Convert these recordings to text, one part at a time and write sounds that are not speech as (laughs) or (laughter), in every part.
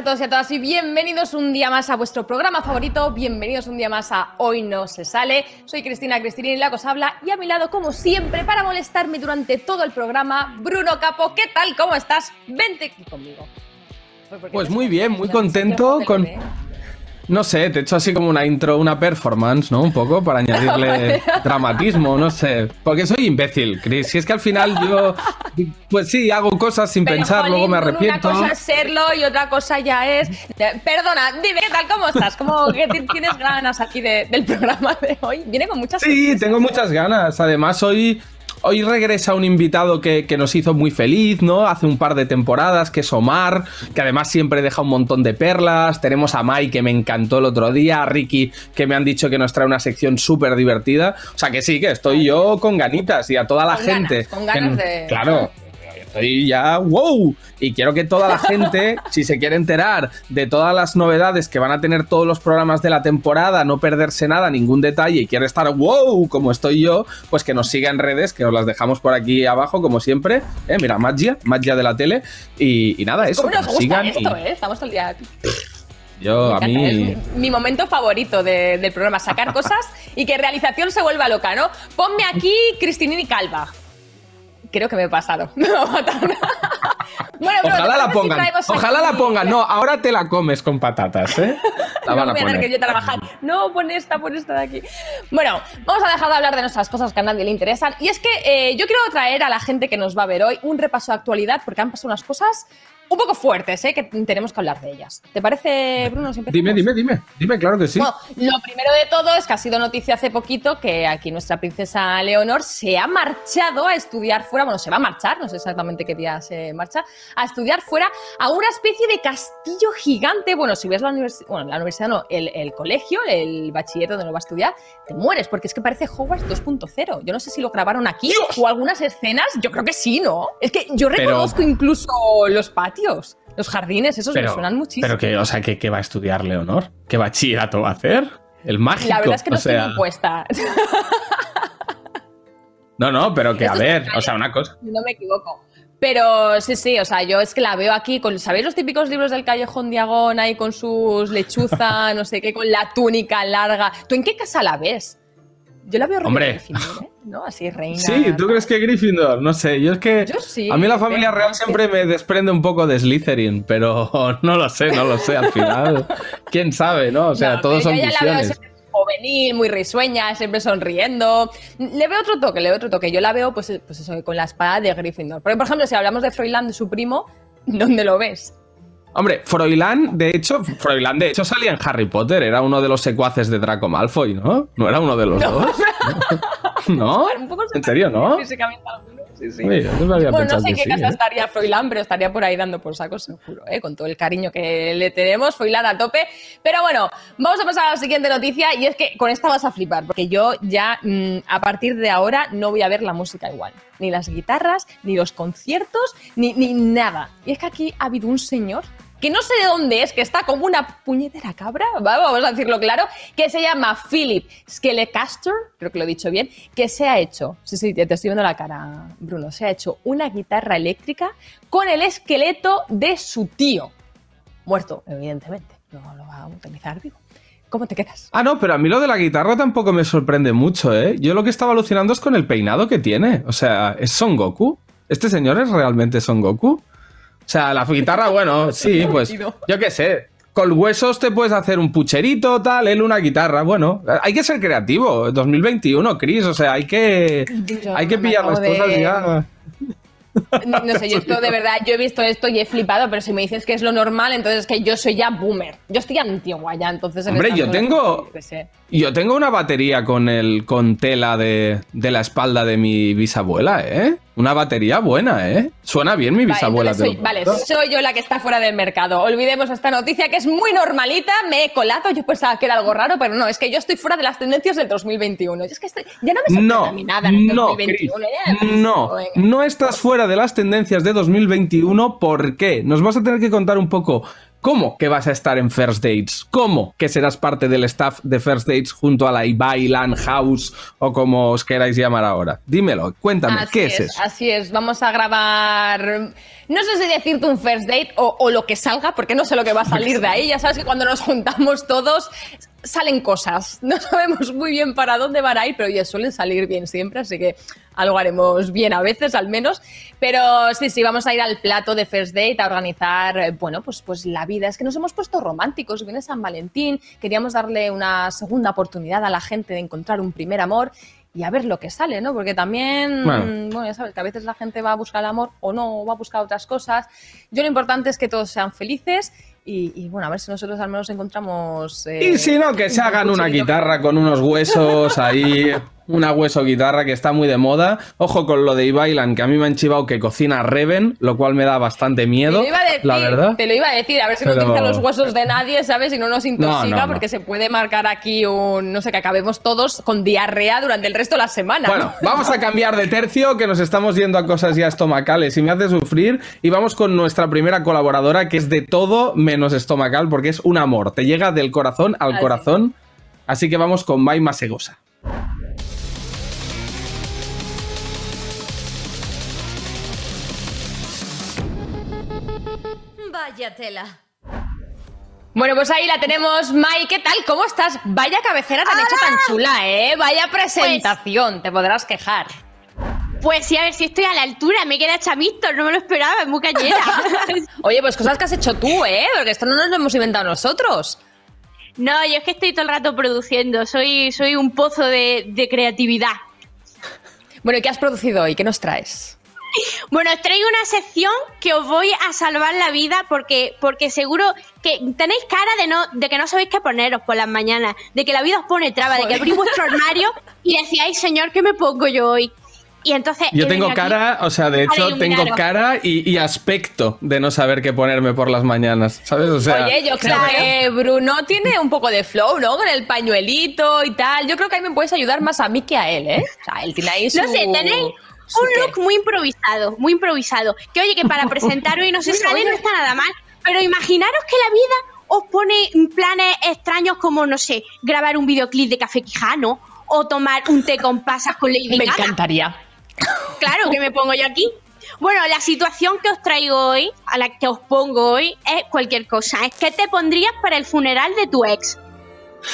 A todos y a todas y bienvenidos un día más a vuestro programa favorito, bienvenidos un día más a Hoy no se sale. Soy Cristina Cristina y la habla y a mi lado, como siempre, para molestarme durante todo el programa, Bruno Capo. ¿Qué tal? ¿Cómo estás? Vente aquí conmigo. Pues muy bien, muy contento con... No sé, te he hecho así como una intro, una performance, ¿no? Un poco para (laughs) añadirle dramatismo, no sé. Porque soy imbécil, Chris. Si es que al final yo, pues sí, hago cosas sin pensar, luego me arrepiento. Una cosa es serlo y otra cosa ya es. Perdona, dime, ¿qué tal? ¿Cómo estás? ¿Cómo que tienes ganas aquí del programa de hoy? Viene con muchas Sí, tengo muchas ganas. Además, hoy Hoy regresa un invitado que, nos hizo muy feliz, ¿no? Hace un par de temporadas, que es Omar, que además siempre deja un montón de perlas. Tenemos a Mai, que me encantó el otro día, a Ricky, que me han dicho que nos trae una sección súper divertida. O sea que sí, que estoy yo con ganitas y a toda la gente. con ganas de... Claro, estoy ya, wow. Y quiero que toda la (laughs) gente, si se quiere enterar de todas las novedades que van a tener todos los programas de la temporada, no perderse nada, ningún detalle, y quiere estar wow, como estoy yo, pues que nos siga en redes, que os las dejamos por aquí abajo, como siempre. Eh, mira, magia, magia de la tele. Y, nada, eso. ¿Cómo nos sigan esto, eh? Estamos todo el día aquí. Yo, a mí. Es mi momento favorito del programa, sacar cosas y que realización se vuelva loca, ¿no? Ponme aquí Cristinini Calva. Creo que me he pasado. (laughs) Me va a matar. bueno, ojalá la pongan. ojalá la pongan. No, ahora te la comes con patatas, ¿eh? (laughs) La van a poner. que yo trabajar. No, pon esta, pon esta de aquí. Bueno, vamos a dejar de hablar de nuestras cosas que a nadie le interesan. Y es que eh, yo quiero traer a la gente que nos va a ver hoy un repaso de actualidad porque han pasado unas cosas un poco fuertes, ¿eh? que tenemos que hablar de ellas. ¿Te parece, Bruno? dime, dime, dime, dime, claro que sí. Bueno, lo primero de todo es que ha sido noticia hace poquito que aquí nuestra princesa Leonor se ha marchado a estudiar fuera, bueno, se va a marchar, no sé exactamente qué día se marcha, a estudiar fuera a una especie de castillo gigante. Bueno, si ves la universidad, bueno, la universidad no, el, colegio, el bachiller donde lo va a estudiar, te mueres, porque es que parece Hogwarts 2.0. Yo no sé si lo grabaron aquí o algunas escenas, yo creo que sí, ¿no? Es que yo reconozco incluso los patios los jardines, esos me suenan muchísimo. Pero que, o sea, ¿qué, va a estudiar Leonor? ¿Qué bachillerato va a hacer? El mágico. La verdad es que no estoy impuesta. No, no, pero que a ver, o sea, una cosa. No me equivoco. Pero sí, sí, o sea, yo es que la veo aquí con, ¿sabéis los típicos libros del Callejón Diagón ahí con sus lechuzas, (laughs) no sé qué, con la túnica larga? ¿Tú en qué casa la ves? Yo la veo Hombre. Gryffindor, ¿eh? ¿no? Así reina. Sí, ¿tú crees que Gryffindor? No sé, yo es que yo sí, a mí la familia real siempre me desprende un poco de Slytherin, pero (laughs) no lo sé, no lo sé al final. ¿Quién sabe, no? O sea, todos son visiones juvenil, muy risueña, siempre sonriendo. Le veo otro toque, le veo otro toque. Yo la veo, pues, pues eso, con la espada de Gryffindor. Porque, por ejemplo, si hablamos de Froilán, su primo, ¿dónde lo ves? Hombre, Froilán, de hecho, Froilán, de hecho, salía en Harry Potter, era uno de los secuaces de Draco Malfoy, ¿no? ¿No era uno de los dos? ¿No? (laughs) ¿En serio, no? Sí, sí. bueno, no sé en qué casa ¿eh? estaría Froilán, pero estaría por ahí dando por saco, seguro, ¿eh? con todo el cariño que le tenemos, Froilán a tope. Pero bueno, vamos a pasar a la siguiente noticia y es que con esta vas a flipar, porque yo ya mm, a partir de ahora no voy a ver la música igual. Ni las guitarras, ni los conciertos, ni, ni nada. Y es que aquí ha habido un señor que no sé de dónde es, que está como una puñetera cabra, vamos a decirlo claro, que se llama Philip Skelecaster, creo que lo he dicho bien, que se ha hecho, sí, sí, te estoy viendo la cara, Bruno, se ha hecho una guitarra eléctrica con el esqueleto de su tío, muerto, evidentemente, no lo va a utilizar vivo. ¿Cómo te quedas? Ah, no, pero a mí lo de la guitarra tampoco me sorprende mucho, ¿eh? Yo lo que estaba alucinando es con el peinado que tiene. O sea, ¿es Son Goku? ¿Este señor es realmente Son Goku? O sea, la guitarra, bueno, (laughs) sí, pues yo qué sé. Con huesos te puedes hacer un pucherito, tal, él una guitarra. Bueno, hay que ser creativo. 2021, Chris, o sea, hay que, hay que pillar las cosas ya. No sé, yo esto de verdad, yo he visto esto y he flipado, pero si me dices que es lo normal, entonces es que yo soy ya boomer. Yo estoy antigua ya, entonces... Hombre, yo tengo... Yo tengo una batería con el con tela de, de la espalda de mi bisabuela, ¿eh? Una batería buena, ¿eh? Suena bien mi bisabuela. Vale, soy, yo la que está fuera del mercado. Olvidemos esta noticia que es muy normalita. Me he colado. Yo pensaba que era algo raro, pero no, es que yo estoy fuera de las tendencias del 2021. Es que ya no me sorprende no, a mí nada en no, 2021. no, no estás fuera de las tendencias de 2021. ¿Por qué? Nos vas a tener que contar un poco ¿Cómo que vas a estar en First Dates? ¿Cómo que serás parte del staff de First Dates junto a la Ibai Land House o como os queráis llamar ahora? Dímelo, cuéntame, ¿qué es, eso? Así es, vamos a grabar, no sé si decirte un First Date o, lo que salga, porque no sé lo que va a salir de ahí. Ya sabes que cuando nos juntamos todos salen cosas. No (laughs) sabemos muy bien para dónde van a ir, pero ya suelen salir bien siempre, así que algo haremos bien a veces al menos. Pero sí, sí, vamos a ir al plato de First Date a organizar, eh, bueno, pues, pues la vida. Es que nos hemos puesto románticos, viene San Valentín, queríamos darle una segunda oportunidad a la gente de encontrar un primer amor y a ver lo que sale, ¿no? Porque también, bueno. ya sabes, que a veces la gente va a buscar el amor o no, o va a buscar otras cosas. Yo lo importante es que todos sean felices y, bueno, a ver si nosotros al menos encontramos... Eh, y si no, que se hagan una guitarra con unos huesos ahí (laughs) una hueso guitarra que está muy de moda. Ojo con lo de Ibailan, que a mí me han chivado que cocina Reven, lo cual me da bastante miedo. la verdad. Te lo iba a decir, a ver si no utiliza los huesos de nadie, ¿sabes? Y no nos intoxica, porque se puede marcar aquí un. No sé, que acabemos todos con diarrea durante el resto de la semana. Bueno, vamos a cambiar de tercio, que nos estamos yendo a cosas ya estomacales y me hace sufrir. Y vamos con nuestra primera colaboradora, que es de todo menos estomacal, porque es un amor. Te llega del corazón al corazón. Así que vamos con Mai Masegosa. Vaya tela. Bueno, pues ahí la tenemos. Mai, ¿qué tal? ¿Cómo estás? Vaya cabecera tan hecha tan chula, ¿eh? Vaya presentación, te podrás quejar. Pues sí, a ver si estoy a la altura, me queda chamito, no me lo esperaba, es muy cañera. (laughs) Oye, pues cosas que has hecho tú, ¿eh? Porque esto no nos lo hemos inventado nosotros. No, yo es que estoy todo el rato produciendo, soy, soy un pozo de, de creatividad. Bueno, ¿y qué has producido hoy? ¿Qué nos traes? Bueno, os traigo una sección que os voy a salvar la vida porque, porque seguro que tenéis cara de no, de que no sabéis qué poneros por las mañanas, de que la vida os pone traba, de que abrís vuestro armario y decíais, señor, ¿qué me pongo yo hoy? Y entonces. Yo tengo cara, o sea, de hecho, tengo cara y, aspecto de no saber qué ponerme por las mañanas, ¿sabes? O sea, Oye, yo creo que Bruno tiene un poco de flow, ¿no? Con el pañuelito y tal. Yo creo que ahí me puedes ayudar más a mí que a él, ¿eh? O sea, él tiene ahí su... No sé, tenéis un look muy improvisado, muy improvisado. Que oye, que para (laughs) presentar hoy no se sale, no está nada mal. Pero imaginaros que la vida os pone planes extraños como, no sé, grabar un videoclip de Café Quijano o tomar un té con pasas con Lady Me encantaría. Claro, que me pongo yo aquí. Bueno, la situación que os traigo hoy, a la que os pongo hoy, es cualquier cosa. Es que te pondrías para el funeral de tu ex.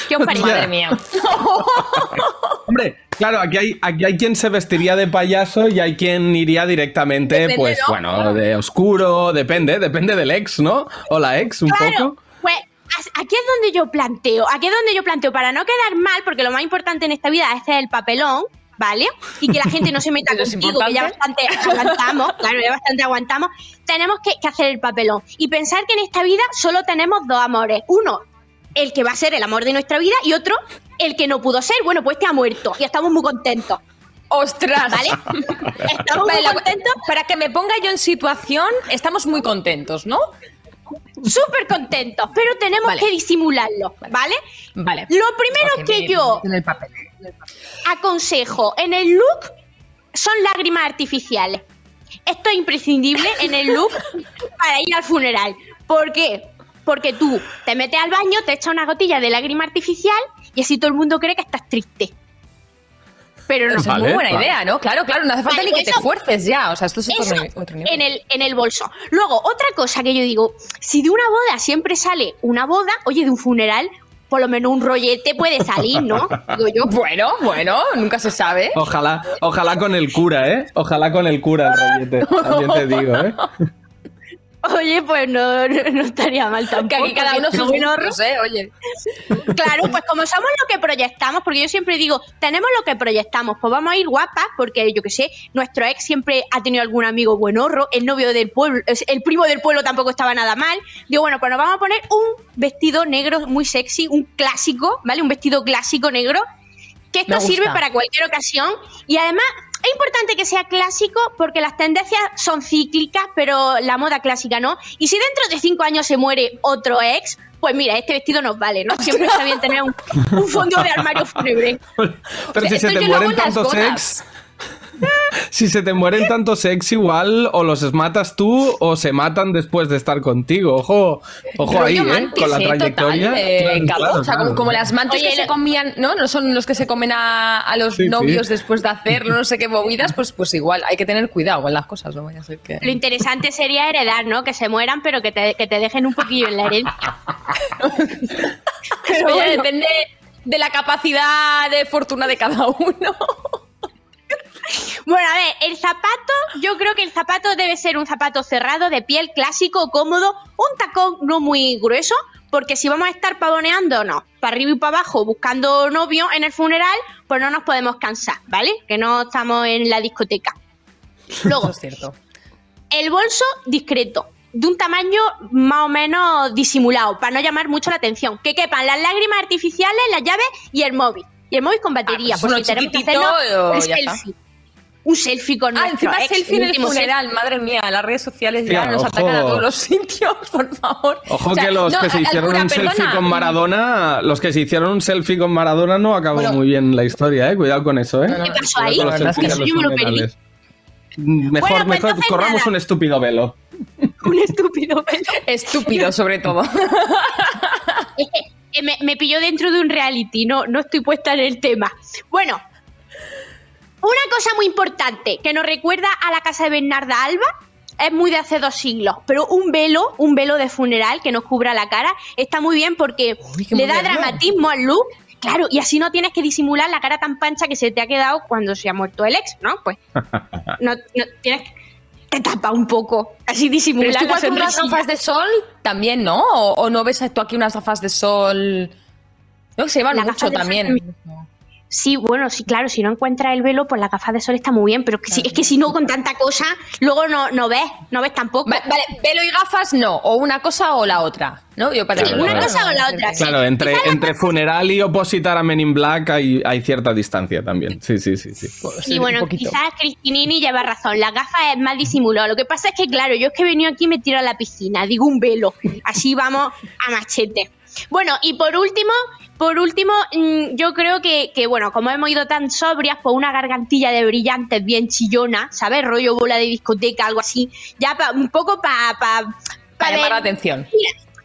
¿Qué os parece? Madre mía. (laughs) Hombre, claro, aquí hay, aquí hay quien se vestiría de payaso y hay quien iría directamente, pues, bueno, de oscuro, depende, depende del ex, ¿no? O la ex, un poco. Pues aquí es donde yo planteo, aquí es donde yo planteo, para no quedar mal, porque lo más importante en esta vida es el papelón, ¿vale? Y que la (laughs) gente no se meta contigo, que ya bastante aguantamos, claro, ya bastante aguantamos, tenemos que, que, hacer el papelón. Y pensar que en esta vida solo tenemos dos amores. Uno, el que va a ser el amor de nuestra vida y otro, el que no pudo ser. Bueno, pues este ha muerto y estamos muy contentos. ¡Ostras! ¿Vale? (laughs) Estamos muy contentos. Para que me ponga yo en situación, estamos muy contentos, ¿no? Súper contentos, pero tenemos que disimularlo, ¿vale? Vale. Lo primero que yo aconsejo en el look son lágrimas artificiales. esto es imprescindible en el look para ir al funeral. ¿Por qué? Porque tú te metes al baño, te echas una gotilla de lágrima artificial y así todo el mundo cree que estás triste. Pero no Vale, es muy buena vale. idea, ¿no? Claro, claro, no hace falta Vale, ni que te esfuerces ya. O sea, esto es Eso otro, otro nivel. en el, en el bolso. Luego, otra cosa que yo digo, si de una boda siempre sale una boda, oye, de un funeral, por lo menos un rollete puede salir, ¿no? (laughs) Digo yo. Bueno, bueno, nunca se sabe. Ojalá, ojalá con el cura, ¿eh? Ojalá con el cura el rollete. También te digo, ¿eh? (laughs) Oye, pues no, no, no estaría mal Que tampoco. aquí cada uno que sus bueno, gustos, ¿eh? Oye. Claro, pues como somos lo que proyectamos, porque yo siempre digo, tenemos lo que proyectamos, pues vamos a ir guapas, porque yo que sé, nuestro ex siempre ha tenido algún amigo buenorro, el novio del pueblo, el primo del pueblo tampoco estaba nada mal. Digo, bueno, pues nos vamos a poner un vestido negro muy sexy, un clásico, ¿vale? Un vestido clásico negro, que esto sirve para cualquier ocasión y además es importante que sea clásico porque las tendencias son cíclicas, pero la moda clásica no. Y si dentro de cinco años se muere otro ex, pues mira, este vestido nos vale, ¿no? Siempre está bien tener un, un fondo de armario fúnebre. (laughs) Pero O sea, si se te mueren tantos ex. (laughs) Si se te mueren tantos ex, igual o los matas tú o se matan después de estar contigo. Ojo, ojo ahí, ¿eh? Con la trayectoria. Total, eh, Claro, Cabo. claro, o sea, como, claro. como las mantis Oye, que se comían, ¿no? No son los que se comen a, a los Sí, sí. novios después de hacerlo, no sé qué (laughs) movidas, pues, pues igual, hay que tener cuidado con las cosas, no vaya a ser que... Lo interesante sería heredar, ¿no? Que se mueran, pero que te, que te dejen un poquillo en la herencia. (laughs) Pero bueno. depende de la capacidad de fortuna de cada uno. Bueno, a ver, el zapato, yo creo que el zapato debe ser un zapato cerrado, de piel, clásico, cómodo, un tacón no muy grueso, porque si vamos a estar pavoneando, no, para arriba y para abajo, buscando novio en el funeral, pues no nos podemos cansar, ¿vale? Que no estamos en la discoteca. (laughs) Luego, Eso es cierto. el bolso discreto, de un tamaño más o menos disimulado, para no llamar mucho la atención. Que quepan las lágrimas artificiales, las llaves y el móvil. Y el móvil con batería, pues por uno si tenemos que hacerlo ya está. selfie. Un selfie con Ah, nuestro encima ex, selfie en el selfie. funeral, madre mía, las redes sociales ya nos ojo. atacan a todos los (laughs) sitios, por favor. Ojo O sea, que los no, que se hicieron cura, un selfie con Maradona, los que se hicieron un selfie con Maradona no acabó Bueno. muy bien la historia, eh. Cuidado con eso, eh. ¿Qué pasó ahí? es que los yo me lo perdí. Mejor, Bueno, pues mejor corramos nada. un estúpido velo. (laughs) Un estúpido pelo. Estúpido, sobre todo. (laughs) Eh, me, me pilló dentro de un reality, no, no estoy puesta en el tema. Bueno, una cosa muy importante que nos recuerda a la casa de Bernarda Alba. Es muy de hace dos siglos, pero un velo, un velo de funeral que nos cubra la cara, está muy bien porque Uy, le da dramatismo al look. Claro, y así no tienes que disimular la cara tan pancha que se te ha quedado cuando se ha muerto el ex, ¿no? Pues (laughs) no, no tienes que te tapa un poco, así Pero disimular igual con unas gafas de sol también, ¿no? ¿O, o no ves tú aquí unas gafas de sol? No, que se llevan mucho sol también. Sí, bueno, sí, claro, si no encuentras el velo, pues la gafa de sol está muy bien, pero que si- es que si no, con tanta cosa, luego no, no ves, no ves tampoco. Va- Vale, pelo y gafas no, o una cosa o la otra, ¿no? Yo para Sí, una cosa o la otra, sí. Claro, entre, entre funeral y opositar a Men in Black hay, hay cierta distancia también. Sí, sí, sí, sí. Pues Sí, un bueno, quizás Cristinini lleva razón, la gafa es más disimulado. Lo que pasa es que, claro, yo es que he venido aquí y me tiro a la piscina, digo un velo, así vamos a machete. Bueno, y por último, por último, mm, yo creo que, que, bueno, como hemos ido tan sobrias, pues una gargantilla de brillantes bien chillona, ¿sabes? Rollo bola de discoteca, algo así, ya pa- un poco para... Pa, Para llamar la atención.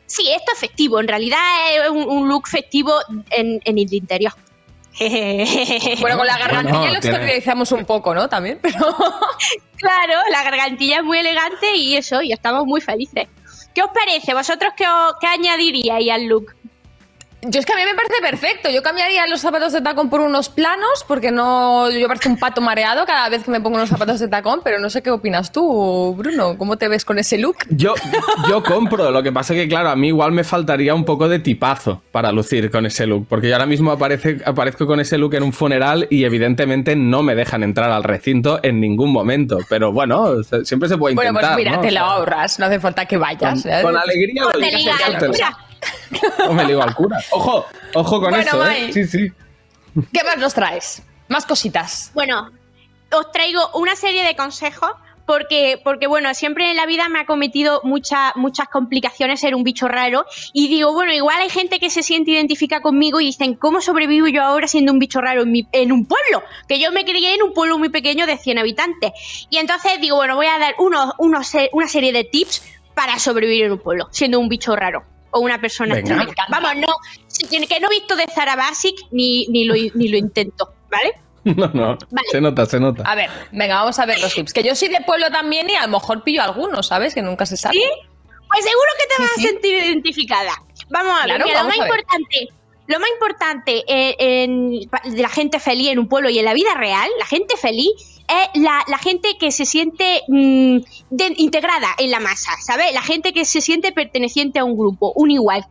Sí, esto es festivo, en realidad es un, un look festivo en, en el interior. (laughs) Bueno, con la gargantilla Bueno, lo tiene- exteriorizamos un poco, ¿no? También, (laughs) pero... Claro, la gargantilla es muy elegante y eso, y estamos muy felices. ¿Qué os parece? ¿Vosotros qué, os- qué añadiríais al look? Yo es que a mí me parece perfecto. Yo cambiaría los zapatos de tacón por unos planos, porque no. Yo parezco un pato mareado cada vez que me pongo unos zapatos de tacón, pero no sé qué opinas tú, Bruno. ¿Cómo te ves con ese look? Yo, yo compro, lo que pasa que, claro, a mí igual me faltaría un poco de tipazo para lucir con ese look, porque yo ahora mismo aparece, aparezco con ese look en un funeral y evidentemente no me dejan entrar al recinto en ningún momento, pero bueno, siempre se puede Bueno, intentar. pues mira, ¿no? te lo ahorras, no hace falta que Con, vayas. ¿eh? con alegría lo Ponte (laughs) O me ligo al cura. Ojo, ojo con Bueno, eso, ¿eh? Mai. Sí, sí. ¿Qué más nos traes? Más cositas. Bueno, os traigo una serie de consejos porque, porque bueno, siempre en la vida me ha cometido muchas muchas complicaciones ser un bicho raro y digo, bueno, igual hay gente que se siente identifica conmigo y dicen, ¿cómo sobrevivo yo ahora siendo un bicho raro en, en un pueblo? Que yo me crié en un pueblo muy pequeño de 100 habitantes. Y entonces digo, bueno, voy a dar unos, unos, una serie de tips para sobrevivir en un pueblo, siendo un bicho raro o una persona extraña. Vamos, no, que no he visto de Zara Basic ni, ni, lo, ni lo intento, ¿vale? (laughs) No, no. Se nota, se nota. A ver, venga, vamos a ver los tips. Que yo soy de pueblo también y a lo mejor pillo algunos, ¿sabes? Que nunca se sabe. ¿Sí? Pues seguro que te vas a sentir identificada. Vamos a ver, lo más importante. Lo más importante eh, en, de la gente feliz en un pueblo y en la vida real, la gente feliz es la, gente que se siente mm, integrada en la masa, ¿sabes? La gente que se siente perteneciente a un grupo, un igual.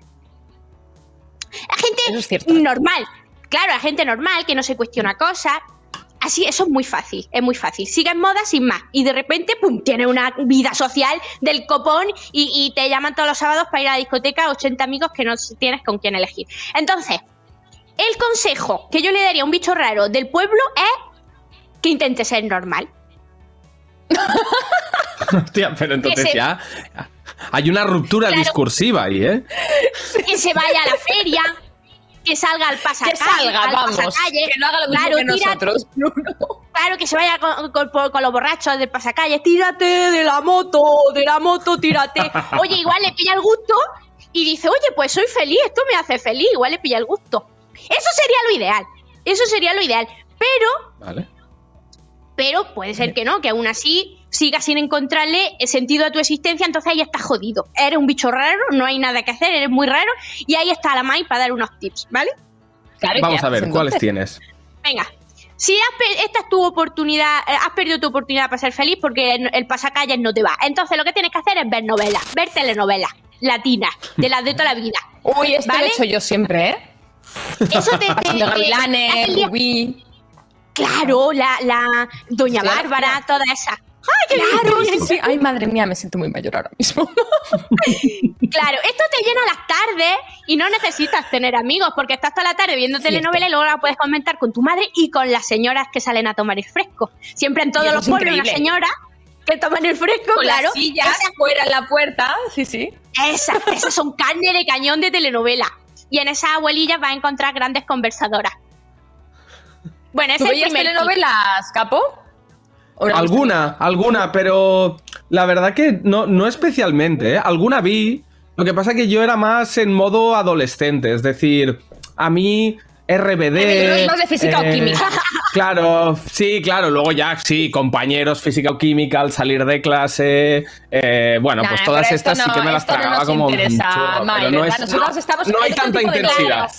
La gente normal, claro, la gente normal que no se cuestiona cosas. Así, eso es muy fácil, es muy fácil. Sigue en moda sin más. Y de repente, pum, tiene una vida social del copón y, y te llaman todos los sábados para ir a la discoteca 80 amigos que no tienes con quién elegir. Entonces, el consejo que yo le daría a un bicho raro del pueblo es que intente ser normal. (laughs) Hostia, pero entonces ya hay una ruptura discursiva ahí, ¿eh? Que se vaya a la feria, que salga al pasacalle, que salga, vamos, que no haga lo mismo que nosotros. (laughs) Claro, que se vaya con, los borrachos del pasacalle, tírate de la moto, de la moto, tírate. Oye, igual le pilla el gusto y dice, oye, pues soy feliz, esto me hace feliz, igual le pilla el gusto. Eso sería lo ideal, eso sería lo ideal. Pero vale pero puede ser que no, que aún así sigas sin encontrarle sentido a tu existencia, entonces ahí estás jodido. Eres un bicho raro, no hay nada que hacer, eres muy raro, y ahí está la Mai para dar unos tips, ¿vale? Vamos a ver, ¿cuáles tienes? Venga, si esta es tu oportunidad, eh, has perdido tu oportunidad para ser feliz porque el pasacalles no te va. Entonces lo que tienes que hacer es ver novelas, ver telenovelas latinas, de las de toda la vida. (laughs) Uy, esto lo he hecho yo siempre, ¿eh? Eso te, (laughs) te, te, Claro, la, la Doña Bárbara, toda esa. ¡Ay, claro! Sí, Ay, madre mía, me siento muy mayor ahora mismo. (laughs) claro, esto te llena las tardes y no necesitas tener amigos porque estás toda la tarde viendo telenovela y luego la puedes comentar con tu madre y con las señoras que salen a tomar el fresco. Siempre en todos los pueblos una señora que toman el fresco, con claro. Las sillas fuera en la puerta, sí, sí. Esas, esas son carne de cañón de telenovela. Y en esas abuelillas vas a encontrar grandes conversadoras. Bueno, ¿es el telenovelas, Capo? Alguna, alguna, pero la verdad que no, no especialmente. ¿eh? Alguna vi. Lo que pasa es que yo era más en modo adolescente, es decir, a mí RBD. Más de física o eh, química. (laughs) Claro, sí, claro. Luego ya, sí, compañeros física o química al salir de clase. Eh, bueno, pues todas estas sí que me las tragaba como. Interesa, no, es, no, hay tanta intensidad.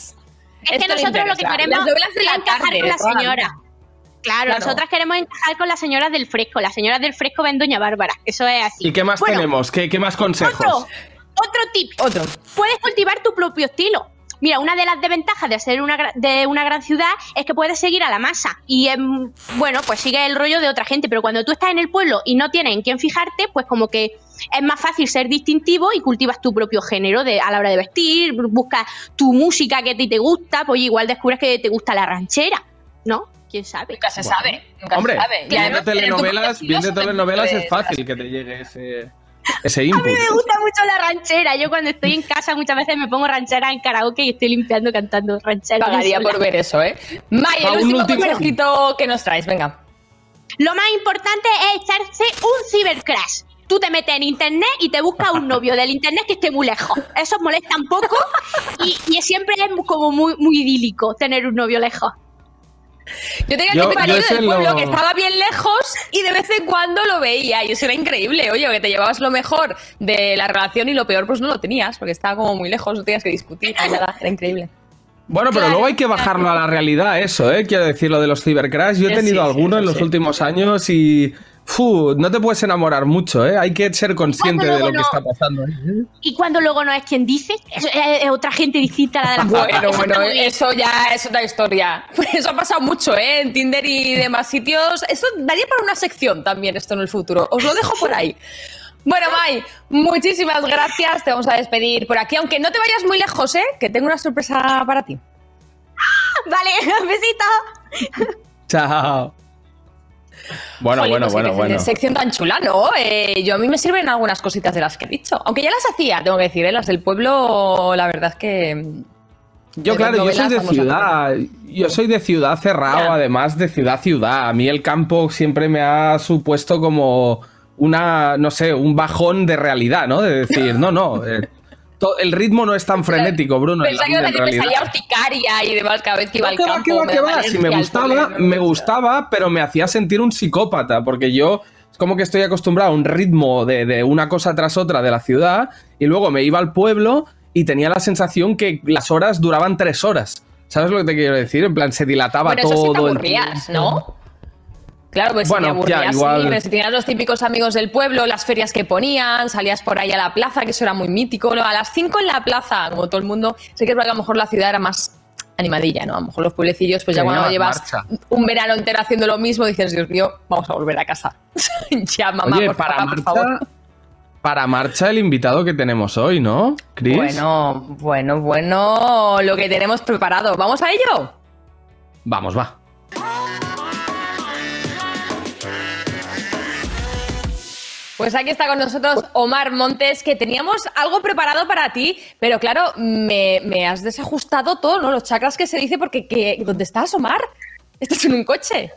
Es que nosotros lo que queremos es encajar con la señora. Claro, nosotras queremos encajar con las señoras del fresco. Las señoras del fresco ven Doña Bárbara. Eso es así. ¿Y qué más tenemos? ¿Qué, ¿Qué, más consejos? Otro, tip. Otro. Puedes cultivar tu propio estilo. Mira, una de las desventajas de ser una, de una gran ciudad es que puedes seguir a la masa. Y bueno, pues sigue el rollo de otra gente. Pero cuando tú estás en el pueblo y no tienes en quién fijarte, pues como que es más fácil ser distintivo y cultivas tu propio género de, a la hora de vestir, buscas tu música que a ti te gusta, pues igual descubres que te gusta la ranchera, ¿no? ¿Quién sabe? Nunca se sabe. Nunca Hombre, se sabe. viendo telenovelas, viendo telenovelas es fácil que te llegue ese, ese input. A mí me gusta mucho la ranchera. Yo cuando estoy en casa muchas veces me pongo ranchera en karaoke y estoy limpiando cantando ranchera. Pagaría por ver eso, ¿eh? Maya, el último, consejito que nos traes, venga. Lo más importante es echarse un cibercrash tú te metes en internet y te buscas un novio del internet que esté muy lejos. Eso molesta un poco y, siempre es como muy, muy idílico tener un novio lejos. Yo tenía que marido del pueblo que estaba bien lejos y de vez en cuando lo veía y eso era increíble. Oye, que te llevabas lo mejor de la relación y lo peor pues no lo tenías porque estaba como muy lejos, no tenías que discutir, nada, era increíble. Bueno, pero luego hay que bajarlo a la realidad, eso, ¿eh? Quiero decir, lo de los cibercrash. Yo he tenido algunos en los últimos años y Fu, no te puedes enamorar mucho, ¿eh? Hay que ser consciente de lo que está pasando. ¿eh? Y cuando luego no es quien dice, es, otra gente distinta a la de la (laughs) Bueno, bueno, eso ya es otra historia. (laughs) Eso ha pasado mucho, ¿eh? En Tinder y demás sitios. Eso daría para una sección también esto en el futuro. Os lo dejo por ahí. Bueno, Mai, muchísimas gracias. Te vamos a despedir por aquí, aunque no te vayas muy lejos, ¿eh? Que tengo una sorpresa para ti. (laughs) Vale, besito. Chao. Bueno, bueno, pues bueno, bueno. Sección tan chula, ¿no? Eh, yo a mí me sirven algunas cositas de las que he dicho. Aunque ya las hacía, tengo que decir, ¿eh? las del pueblo, la verdad es que. Yo, claro, yo soy de ciudad. Yo soy de ciudad cerrado, además de ciudad-ciudad. A mí el campo siempre me ha supuesto como una, no sé, un bajón de realidad, ¿no? De decir, (laughs) no, no. Eh, el ritmo no es tan frenético, Bruno. Pensaba que me salía urticaria y demás cada vez que iba al campo. ¿Qué va, qué va, Si me gustaba, me gustaba, pero me hacía sentir un psicópata, porque yo es como que estoy acostumbrado a un ritmo de, de una cosa tras otra de la ciudad y luego me iba al pueblo y tenía la sensación que las horas duraban tres horas. ¿Sabes lo que te quiero decir? En plan, se dilataba bueno, todo. Eso sí te aburrías, ¿no? Claro, pues bueno, si te aburrías, si tenías los típicos amigos del pueblo, las ferias que ponían, salías por ahí a la plaza, que eso era muy mítico. A las 5 en la plaza, como todo el mundo, sé que a lo mejor la ciudad era más animadilla, ¿no? A lo mejor los pueblecillos, pues ya cuando llevas un verano entero haciendo lo mismo, dices, Dios mío, vamos a volver a casa. (laughs) ya, mamá, por, para por favor. Para marcha el invitado que tenemos hoy, ¿no, Chris? Bueno, bueno, bueno, lo que tenemos preparado. ¿Vamos a ello? Vamos, va. Pues aquí está con nosotros Omar Montes, que teníamos algo preparado para ti, pero claro, me, has desajustado todo, ¿no? Los chakras que se dice, porque ¿dónde estás, Omar? ¿Estás en un coche?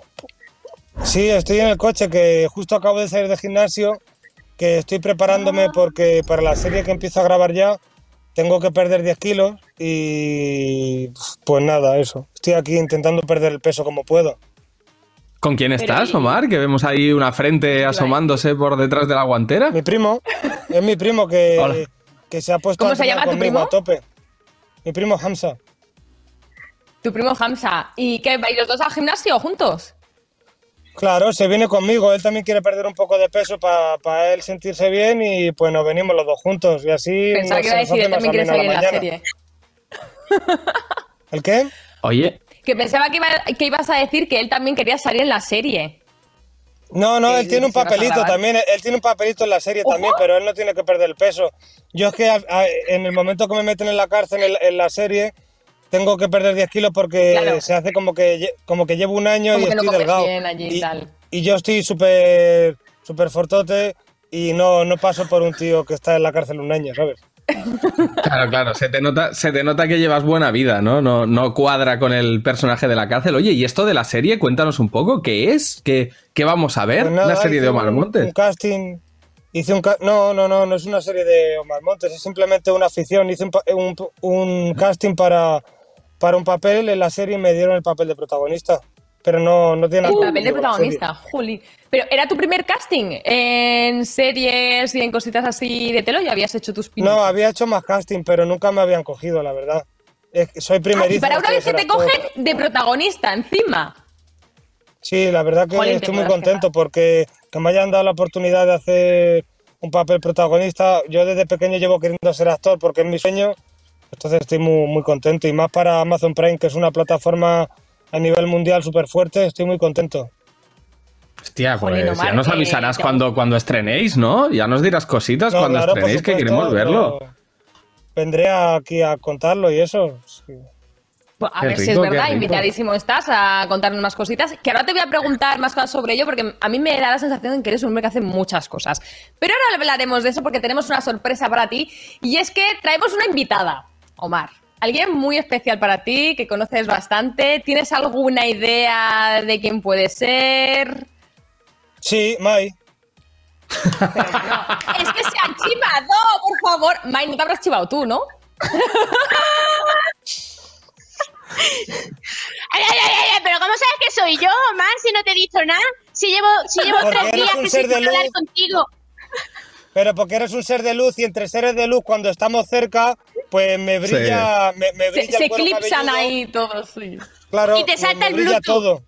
Sí, estoy en el coche, que justo acabo de salir del gimnasio, que estoy preparándome ah. porque para la serie que empiezo a grabar ya tengo que perder 10 kilos y pues nada, eso. Estoy aquí intentando perder el peso como puedo. ¿Con quién estás, Omar? Que vemos ahí una frente asomándose por detrás de la guantera. Mi primo, es mi primo que, que se ha puesto ¿Cómo se llama tu primo? a tope. Mi primo Hamza. Tu primo Hamza. ¿Y qué? ¿Vais los dos al gimnasio juntos? Claro, se viene conmigo. Él también quiere perder un poco de peso para él sentirse bien y pues nos venimos los dos juntos. Y así. Pensaba que iba a decir, él también quiere salir en la serie. ¿El qué? Oye, que pensaba que, ibas a decir que él también quería salir en la serie. No, no, él tiene un papelito también, él tiene un papelito en la serie también, pero él no tiene que perder el peso. Yo es que en el momento que me meten en la cárcel en, la serie, tengo que perder 10 kilos porque se hace como que, como que llevo un año y estoy delgado. y, yo estoy súper súper fortote y no, no paso por un tío que está en la cárcel un año, ¿sabes? Claro, claro, se te, nota, se te nota que llevas buena vida, ¿no? ¿no? No cuadra con el personaje de la cárcel. Oye, ¿y esto de la serie? Cuéntanos un poco, ¿qué es? ¿Qué, qué vamos a ver? Pues ¿Una serie de Omar Montes? Un, casting. Hice un no, no, no, no es una serie de Omar Montes, es simplemente una afición. Hice un, un casting para, para un papel en la serie y me dieron el papel de protagonista pero no, no tiene El papel de protagonista, Juli. Pero ¿era tu primer casting en series y en cositas así de telo? ¿Ya habías hecho tus No, había hecho más casting, pero nunca me habían cogido, la verdad. soy primerísimo. para una vez que te cogen de protagonista encima. Sí, la verdad que estoy muy contento porque que me hayan dado la oportunidad de hacer un papel protagonista. Yo desde pequeño llevo queriendo ser actor porque es mi sueño. Entonces estoy muy, muy contento. Y más para Amazon Prime, que es una plataforma a nivel mundial súper fuerte, estoy muy contento. Hostia, pues ya nos avisarás cuando, cuando estrenéis, ¿no? Ya nos dirás cositas cuando estrenéis que queremos verlo. Vendré aquí a contarlo y eso. Pues a ver si es verdad, invitadísimo estás a contarnos más cositas. Que ahora te voy a preguntar más cosas sobre ello, porque a mí me da la sensación de que eres un hombre que hace muchas cosas. Pero ahora hablaremos de eso porque tenemos una sorpresa para ti. Y es que traemos una invitada, Omar. Alguien muy especial para ti, que conoces bastante. ¿Tienes alguna idea de quién puede ser? Sí, Mai. es que se ha chivado, por favor. Mai, no te habrás chivado tú, ¿no? Ay, ay, ay, pero ¿cómo sabes que soy yo, Omar, si no te he dicho nada? Si llevo, si llevo tres días que sin hablar contigo. Pero porque eres un ser de luz y entre seres de luz, cuando estamos cerca, pues me brilla. Me, brilla se, se eclipsan ahí todos, sí. Claro, y te salta el brilla todo.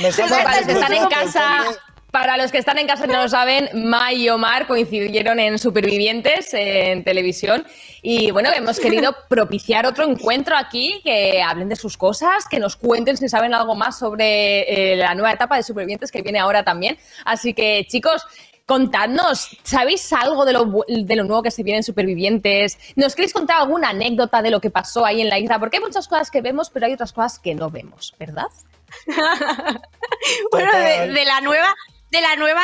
Me salta para los que están en casa. Para los que están en casa y no lo saben, Mai y Omar coincidieron en Supervivientes en televisión y bueno, hemos querido (laughs) propiciar otro encuentro aquí, que hablen de sus cosas, que nos cuenten si saben algo más sobre eh, la nueva etapa de Supervivientes que viene ahora también. Así que chicos, contadnos, ¿sabéis algo de lo, de lo nuevo que se viene en Supervivientes? ¿Nos queréis contar alguna anécdota de lo que pasó ahí en la isla? Porque hay muchas cosas que vemos, pero hay otras cosas que no vemos, ¿verdad? (laughs) bueno, de, de, la nueva, de la nueva,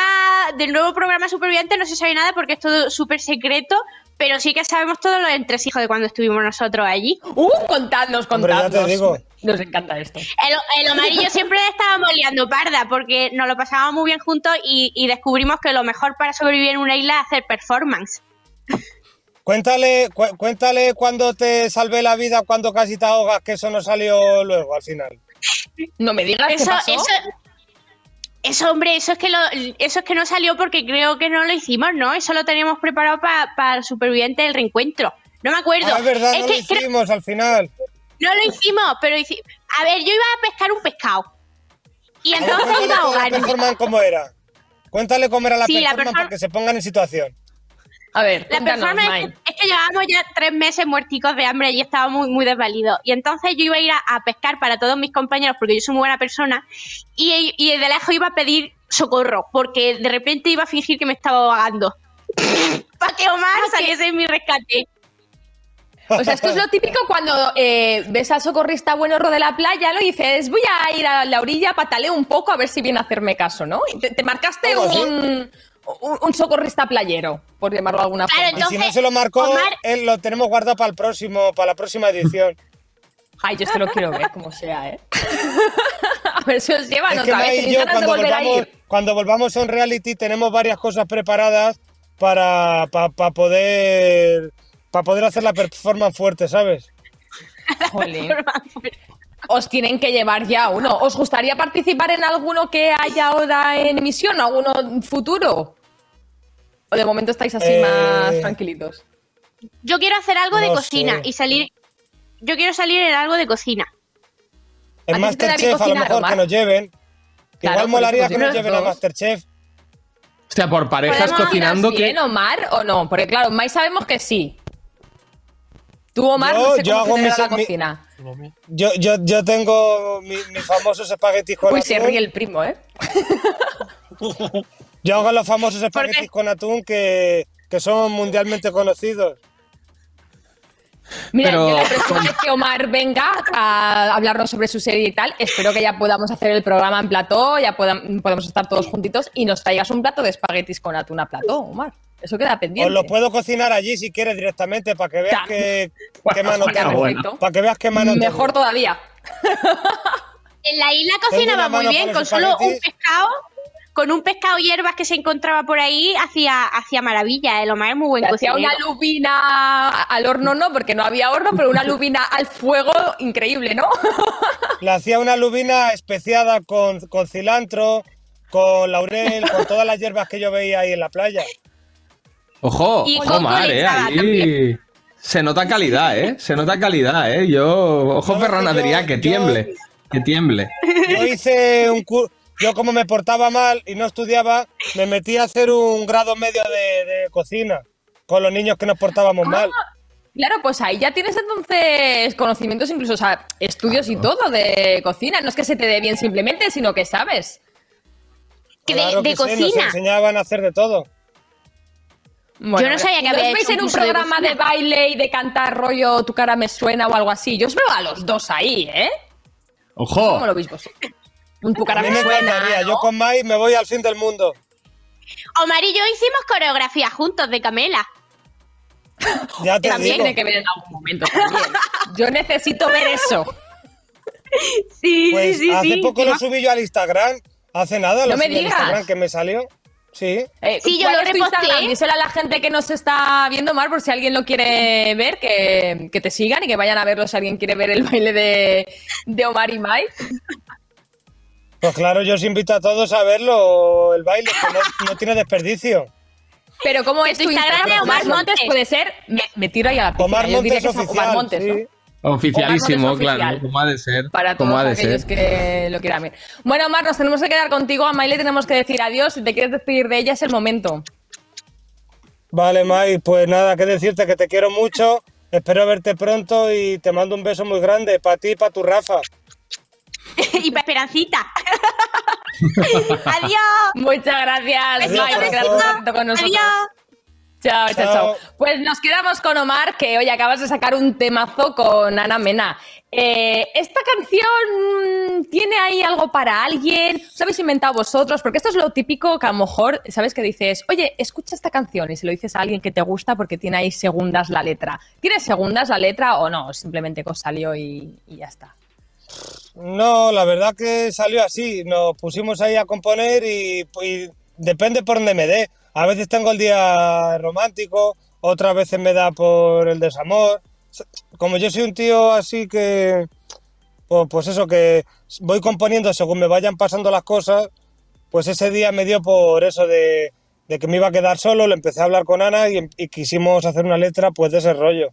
del nuevo programa Superviviente no se sabe nada porque es todo súper secreto, pero sí que sabemos todos los entresijos de cuando estuvimos nosotros allí. ¡Uh! Contadnos, contadnos. Hombre, digo. Nos encanta esto. El, el yo siempre estábamos liando parda porque nos lo pasábamos muy bien juntos y, y descubrimos que lo mejor para sobrevivir en una isla es hacer performance. Cuéntale, cu cuéntale cuando te salvé la vida, cuando casi te ahogas, que eso no salió luego al final. No me digas eso, qué pasó. Eso, eso, hombre, eso es que lo, eso es que no salió porque creo que no lo hicimos, ¿no? Eso lo teníamos preparado para pa el superviviente del reencuentro. No me acuerdo. Ah, es verdad, es no que lo hicimos al final. No lo hicimos, pero hici a ver, yo iba a pescar un pescado. Y entonces iba a ahogarme. ¿Cómo era? Cuéntale cómo era la Sí, perform- para que se pongan en situación. A ver, La performance es, es que llevábamos ya tres meses muerticos de hambre y estaba muy, muy desvalido. Y entonces yo iba a ir a, a pescar para todos mis compañeros porque yo soy muy buena persona y, y de lejos iba a pedir socorro porque de repente iba a fingir que me estaba ahogando. (laughs) para que Omar saliese en mi rescate. O sea, esto es lo típico cuando eh, ves al socorrista buenorro de la playa. Y dices, voy a ir a la orilla, pataleo un poco a ver si viene a hacerme caso, ¿no? Y te, te marcaste un, un, un socorrista playero, por llamarlo de alguna Claro, forma. Y si no se lo marcó, Omar- él lo tenemos guardado para el próximo, para la próxima edición. Ay, yo esto lo quiero ver, como sea, ¿eh? (laughs) a ver si os llevan es otra vez. Mai y ¿Tenéis yo, cuando a volvamos, ir? cuando volvamos a un reality, tenemos varias cosas preparadas para, para, para poder para poder hacer la performance fuerte, ¿sabes? Jolín. Os tienen que llevar ya uno. ¿Os gustaría participar en alguno que haya ahora en emisión o alguno futuro? ¿O de momento estáis así Eh, más tranquilitos? Yo quiero hacer algo de cocina sé. y salir. Yo quiero salir en algo de cocina. En ¿A ti te daría Masterchef a lo mejor Omar? que nos lleven. Claro, Igual molaría que nos lleven a. Masterchef. Hostia, por parejas cocinando ¿Opinas bien, que. Omar, o no? Porque claro, Mai sabemos que sí. Tú, Omar, Yo- no sé yo cómo hago mis- la mi- Yo, yo, yo tengo mi- mis famosos espaguetis con Uy, se atún. ríe el primo, ¿eh? (laughs) Yo hago los famosos espaguetis con atún que, que son mundialmente conocidos. Mira, Pero- yo la próxima vez que Omar venga a hablarnos sobre su serie y tal, espero que ya podamos hacer el programa en plató, ya podam- podamos estar todos juntitos y nos traigas un plato de espaguetis con atún a plató, Omar. Eso queda pendiente. Os lo puedo cocinar allí si quieres directamente para que veas Ta- que, Bueno, qué mano tengo. bueno. Para que veas qué mano tengo. Mejor todavía. En la isla cocinaba muy bien, con solo un pescado, con un pescado y hierbas que se encontraba por ahí, hacía, hacía maravilla. El Omar es muy buen Le hacía cocinero. una lubina al horno, no, porque no había horno, pero una (laughs) lubina al fuego increíble, ¿no? (laughs) Le hacía una lubina especiada con, con cilantro, con laurel, con todas las hierbas que yo veía ahí en la playa. Ojo, Y ojo, Mar, eh. Ahí también. se nota calidad, eh. Se nota calidad, eh. Yo, ojo, Ferran Adrià, que yo- tiemble. Que tiemble. Yo hice un curso, yo como me portaba mal y no estudiaba, me metí a hacer un grado medio de, de cocina con los niños que nos portábamos mal. Claro, pues ahí ya tienes entonces conocimientos, incluso, o sea, estudios y todo de cocina. No es que se te dé bien simplemente, sino que sabes. Que de- Claro de que sí, nos cocina. enseñaban a hacer de todo. Bueno, no sabía que ¿y había ¿No os hecho veis un en un de programa de, cocina? baile y de cantar rollo Tu cara me suena o algo así? Yo os veo a los dos ahí, ¿eh? Ojo. ¿Cómo lo veis vosotros? Un me me suena. ¿no? Yo con Mai me voy al fin del mundo. Omar y yo hicimos coreografía juntos de Camela. Ya te También digo. tiene que ver en algún momento también. Yo necesito ver eso. Sí, Pues sí, sí. hace sí. poco lo subí yo al Instagram. Hace nada lo No me subí al digas. Instagram que me salió. Sí. Eh, Sí, yo ¿cuál lo reposté. Díselo a la gente que nos está viendo, Mar, por si alguien lo quiere ver, que, que te sigan y que vayan a verlo si alguien quiere ver el baile de, de Omar y Mai. Pues claro, yo os invito a todos a verlo, el baile, que no, no tiene desperdicio. Pero ¿cómo es tu Instagram Omar Montes. puede ser, me, me tiro ahí a la piscina. Omar Yo diría Montes que es oficial. Omar Montes, sí. ¿no? Oficialísimo, Omar claro. Como ha de ser. Para todos como ha de aquellos ser. que lo quieran ver. Bueno, Omar, nos tenemos que quedar contigo. A Mai le tenemos que decir adiós. Si te quieres despedir de ella, es el momento. Vale, Mai, pues nada, que decirte que te quiero mucho. Espero verte pronto y te mando un beso muy grande para ti y para tu Rafa. (laughs) y para Esperancita. (laughs) Adiós. Muchas gracias, Mike, gracias por con nosotros. Adiós. Chao, chao, chao, Pues nos quedamos con Omar, que hoy acabas de sacar un temazo con Ana Mena. Eh, ¿Esta canción tiene ahí algo para alguien? ¿Os habéis inventado vosotros? Porque esto es lo típico que a lo mejor, ¿sabes? Que dices, oye, escucha esta canción y se lo dices a alguien que te gusta porque tiene ahí segundas la letra. ¿Tiene segundas la letra o no? Simplemente que salió y, ya está. No, la verdad que salió así. Nos pusimos ahí a componer y, y depende por donde me dé. A veces tengo el día romántico, otras veces me da por el desamor. Como yo soy un tío así que, pues, pues, eso, que voy componiendo según me vayan pasando las cosas, pues ese día me dio por eso de, que me iba a quedar solo, le empecé a hablar con Ana y, quisimos hacer una letra pues de ese rollo.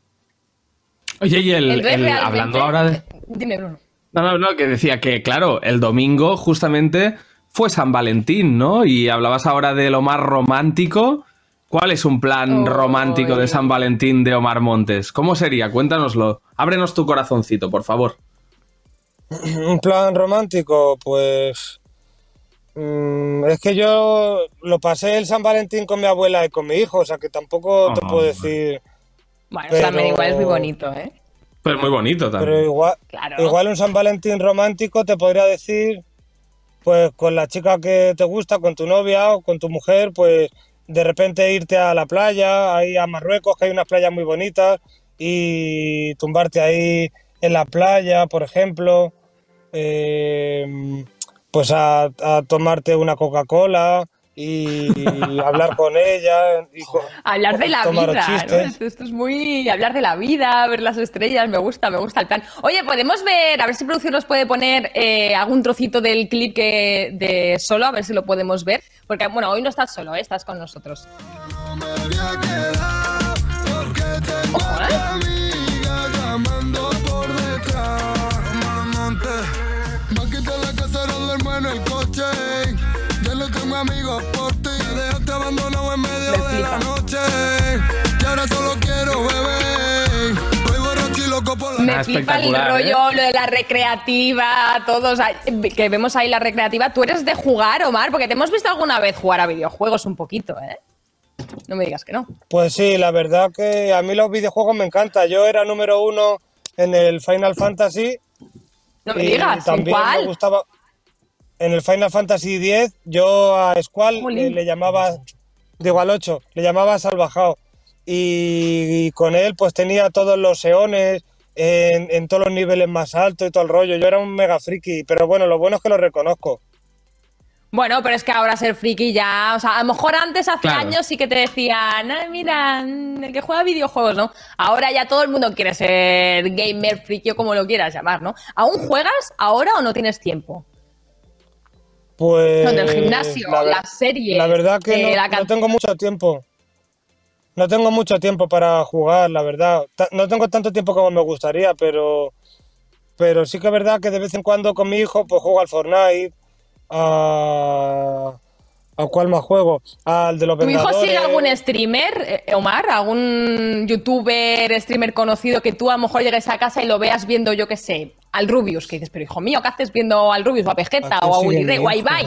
Oye, y el, hablando ahora de... Dime, Bruno. No, no, no, que decía que, claro, el domingo justamente fue San Valentín, ¿no? Y hablabas ahora de lo más romántico. ¿Cuál es un plan romántico de San Valentín de Omar Montes? ¿Cómo sería? Cuéntanoslo. Ábrenos tu corazoncito, por favor. (clears throat) Un plan romántico, pues... Mm, es que yo lo pasé el San Valentín con mi abuela y con mi hijo, o sea que tampoco te puedo decir... Bueno, también igual es muy bonito, ¿eh? Pues muy bonito también. Pero igual, igual un San Valentín romántico te podría decir pues con la chica que te gusta, con tu novia o con tu mujer, pues de repente irte a la playa, ahí a Marruecos, que hay unas playas muy bonitas, y tumbarte ahí en la playa, por ejemplo, eh, pues a, a tomarte una Coca-Cola, y hablar con ella. Y hablar de la vida, Esto, es muy hablar de la vida, ver las estrellas, me gusta, me gusta el plan. Oye, podemos ver, a ver si producción nos puede poner eh, algún trocito del clip que, de solo, a ver si lo podemos ver. Porque, bueno, hoy no estás solo, ¿eh? estás con nosotros. Ojo, ¿eh? Amigos por ti. Dejaste abandonado en medio de la noche. Y ahora solo quiero beber. Voy borracho y loco por la Me flipa el rollo, ¿eh? lo de la recreativa, todos. Que vemos ahí la recreativa. ¿Tú eres de jugar, Omar? Porque te hemos visto alguna vez jugar a videojuegos un poquito, ¿eh? No me digas que no. Pues sí, la verdad que a mí los videojuegos me encantan. Yo era número uno en el Final Fantasy. No me digas, también cuál? me gustaba en el Final Fantasy X, yo a Squall le, llamaba, digo al 8, le llamaba Salvajao. Y, con él pues tenía todos los eones en, todos los niveles más altos y todo el rollo. Yo era un mega friki, pero bueno, lo bueno es que lo reconozco. Bueno, pero es que ahora ser friki ya, o sea, a lo mejor antes, hace años, sí que te decían, mira, el que juega videojuegos, ¿no? Ahora ya todo el mundo quiere ser gamer, friki o como lo quieras llamar, ¿no? ¿Aún juegas ahora o no tienes tiempo? Pues. No, del gimnasio, la, serie. La verdad que eh, no, tengo mucho tiempo. No tengo mucho tiempo para jugar, la verdad. No tengo tanto tiempo como me gustaría, pero. Pero sí que es verdad que de vez en cuando con mi hijo, pues juego al Fortnite. A. ¿A cuál más juego? Al de los ¿Tu hijo sigue algún streamer, eh, Omar? ¿Algún youtuber, streamer conocido que tú a lo mejor llegues a casa y lo veas viendo, yo qué sé, al Rubius? Que dices, pero hijo mío, ¿qué haces viendo al Rubius o a Vegeta o a Willy Rey o a Ibai?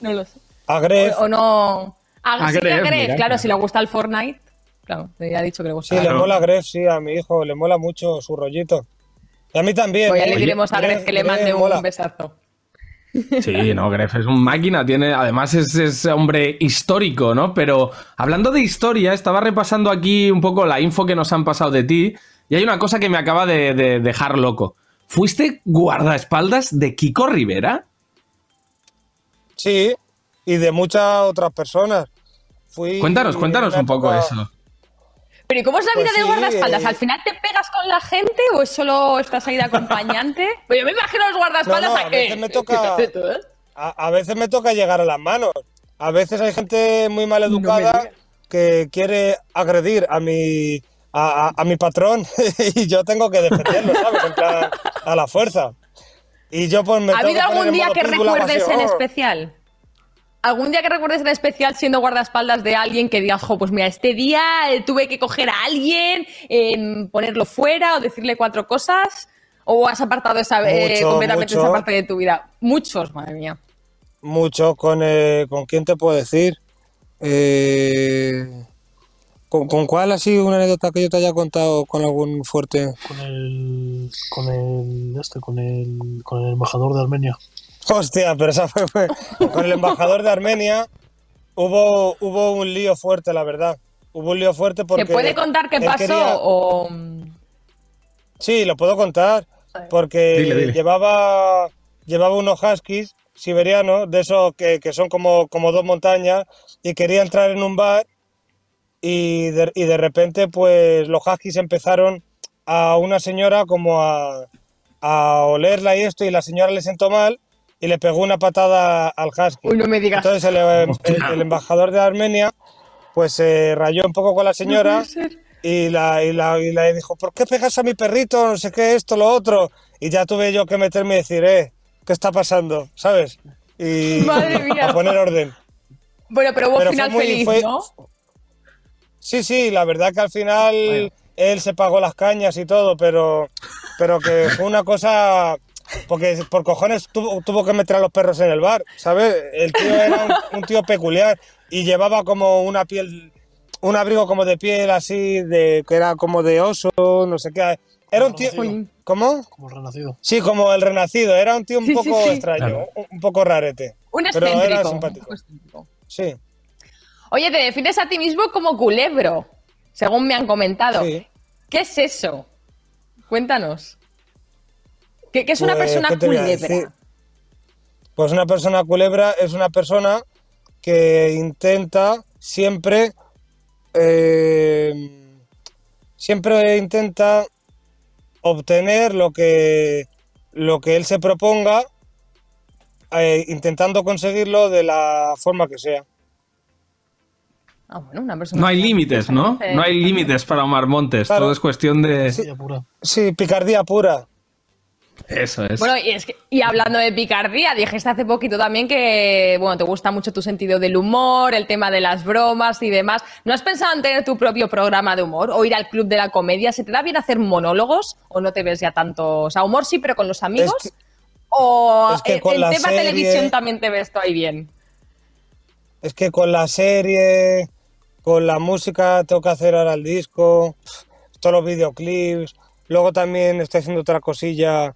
No lo sé. A Gref. O, no. A, Gref, claro, si le gusta el Fortnite. Claro, te ha dicho que le gusta. Sí, le mola a Gref, sí, a mi hijo, le mola mucho su rollito. Y a mí también. Pues ya le diremos a Gref que le mande un besazo. Sí, no, Gref es un máquina, tiene, además es, es, hombre histórico, ¿no? Pero hablando de historia, estaba repasando aquí un poco la info que nos han pasado de ti y hay una cosa que me acaba de, dejar loco. ¿Fuiste guardaespaldas de Kiko Rivera? Sí, y de muchas otras personas. cuéntanos, cuéntanos un poco eso. Pero ¿y cómo es la vida pues de guardaespaldas? Eh. ¿Al final te pegas con la gente o es solo estás ahí de acompañante? (laughs) pues yo me imagino los guardaespaldas a, veces me toca, ¿eh? a, veces me toca llegar a las manos. A veces hay gente muy mal educada que quiere agredir a mi, a, mi patrón (laughs) y yo tengo que defenderlo, ¿sabes? En plan, a la fuerza. Y yo pues me ¿Ha habido algún día que recuerdes en especial? ¿Algún día que recuerdes en especial siendo guardaespaldas de alguien que digas, jo, pues mira, este día eh, tuve que coger a alguien, em, ponerlo fuera o decirle cuatro cosas? ¿O has apartado esa, eh, completamente esa parte de tu vida? Muchos, madre mía. mucho con, eh, ¿con quién te puedo decir? Eh, ¿con, ¿Con cuál ha sido una anécdota que yo te haya contado con algún fuerte? Con el. Con el. Este, con el. Con el embajador de Armenia. Hostia, pero esa fue, fue- con el embajador de Armenia. Hubo, hubo un lío fuerte, la verdad. Hubo un lío fuerte porque. ¿Se puede contar qué pasó? quería- O... Sí, lo puedo contar. Porque Dile, dile. llevaba llevaba unos huskies siberianos, de esos que, que son como, como dos montañas, y quería entrar en un bar y de, y de repente pues los huskies empezaron a una señora como a, a olerla y esto, y la señora le sentó mal y le pegó una patada al husky. Uy, no me digas. Entonces el, el- el embajador de Armenia pues se rayó un poco con la señora y la, y, la, y la dijo, ¿por qué pegas a mi perrito? No sé qué, esto, lo otro. Y ya tuve yo que meterme y decir, eh, ¿qué está pasando? ¿Sabes? Y (laughs) Madre mía. a poner orden. Bueno, pero hubo Pero final fue muy- feliz, fue- ¿no? Sí, sí, la verdad que al final él se pagó las cañas y todo, pero, pero que fue una cosa... Porque por cojones tuvo, tuvo que meter a los perros en el bar, ¿sabes? El tío era un, un tío peculiar y llevaba como una piel, un abrigo como de piel así, de que era como de oso, no sé qué. Era un tío... ¿Cómo? Como el renacido. Sí, como el renacido, era un tío un Sí, poco sí. extraño, Claro. un, un poco rarete. Un Pero era simpático. un. Sí, Oye, te defines a ti mismo como culebro, según me han comentado. sí. ¿Qué es eso? Cuéntanos. ¿Qué, qué es una Pues, persona ¿qué te voy a culebra? Pues una persona culebra es una persona que intenta siempre, eh, siempre intenta obtener lo que, lo que él se proponga, eh, intentando conseguirlo de la forma que sea. Ah, bueno, una persona No hay límites, ¿no? No hay límites para Omar Montes. Claro. Todo es cuestión de. Sí. Sí, picardía pura. Eso es. Bueno, y, es que- y hablando de picardía, dijiste hace poquito también que, bueno, te gusta mucho tu sentido del humor, el tema de las bromas y demás. ¿No has pensado en tener tu propio programa de humor o ir al club de la comedia? ¿Se te da bien hacer monólogos o no te ves ya tanto? O sea, humor sí, pero con los amigos. que- ¿O es que en- con en la tema serie- televisión también te ves tú ahí bien? Es que con la serie, con la música, tengo que hacer ahora el disco, todos los videoclips. Luego también estoy haciendo otra cosilla,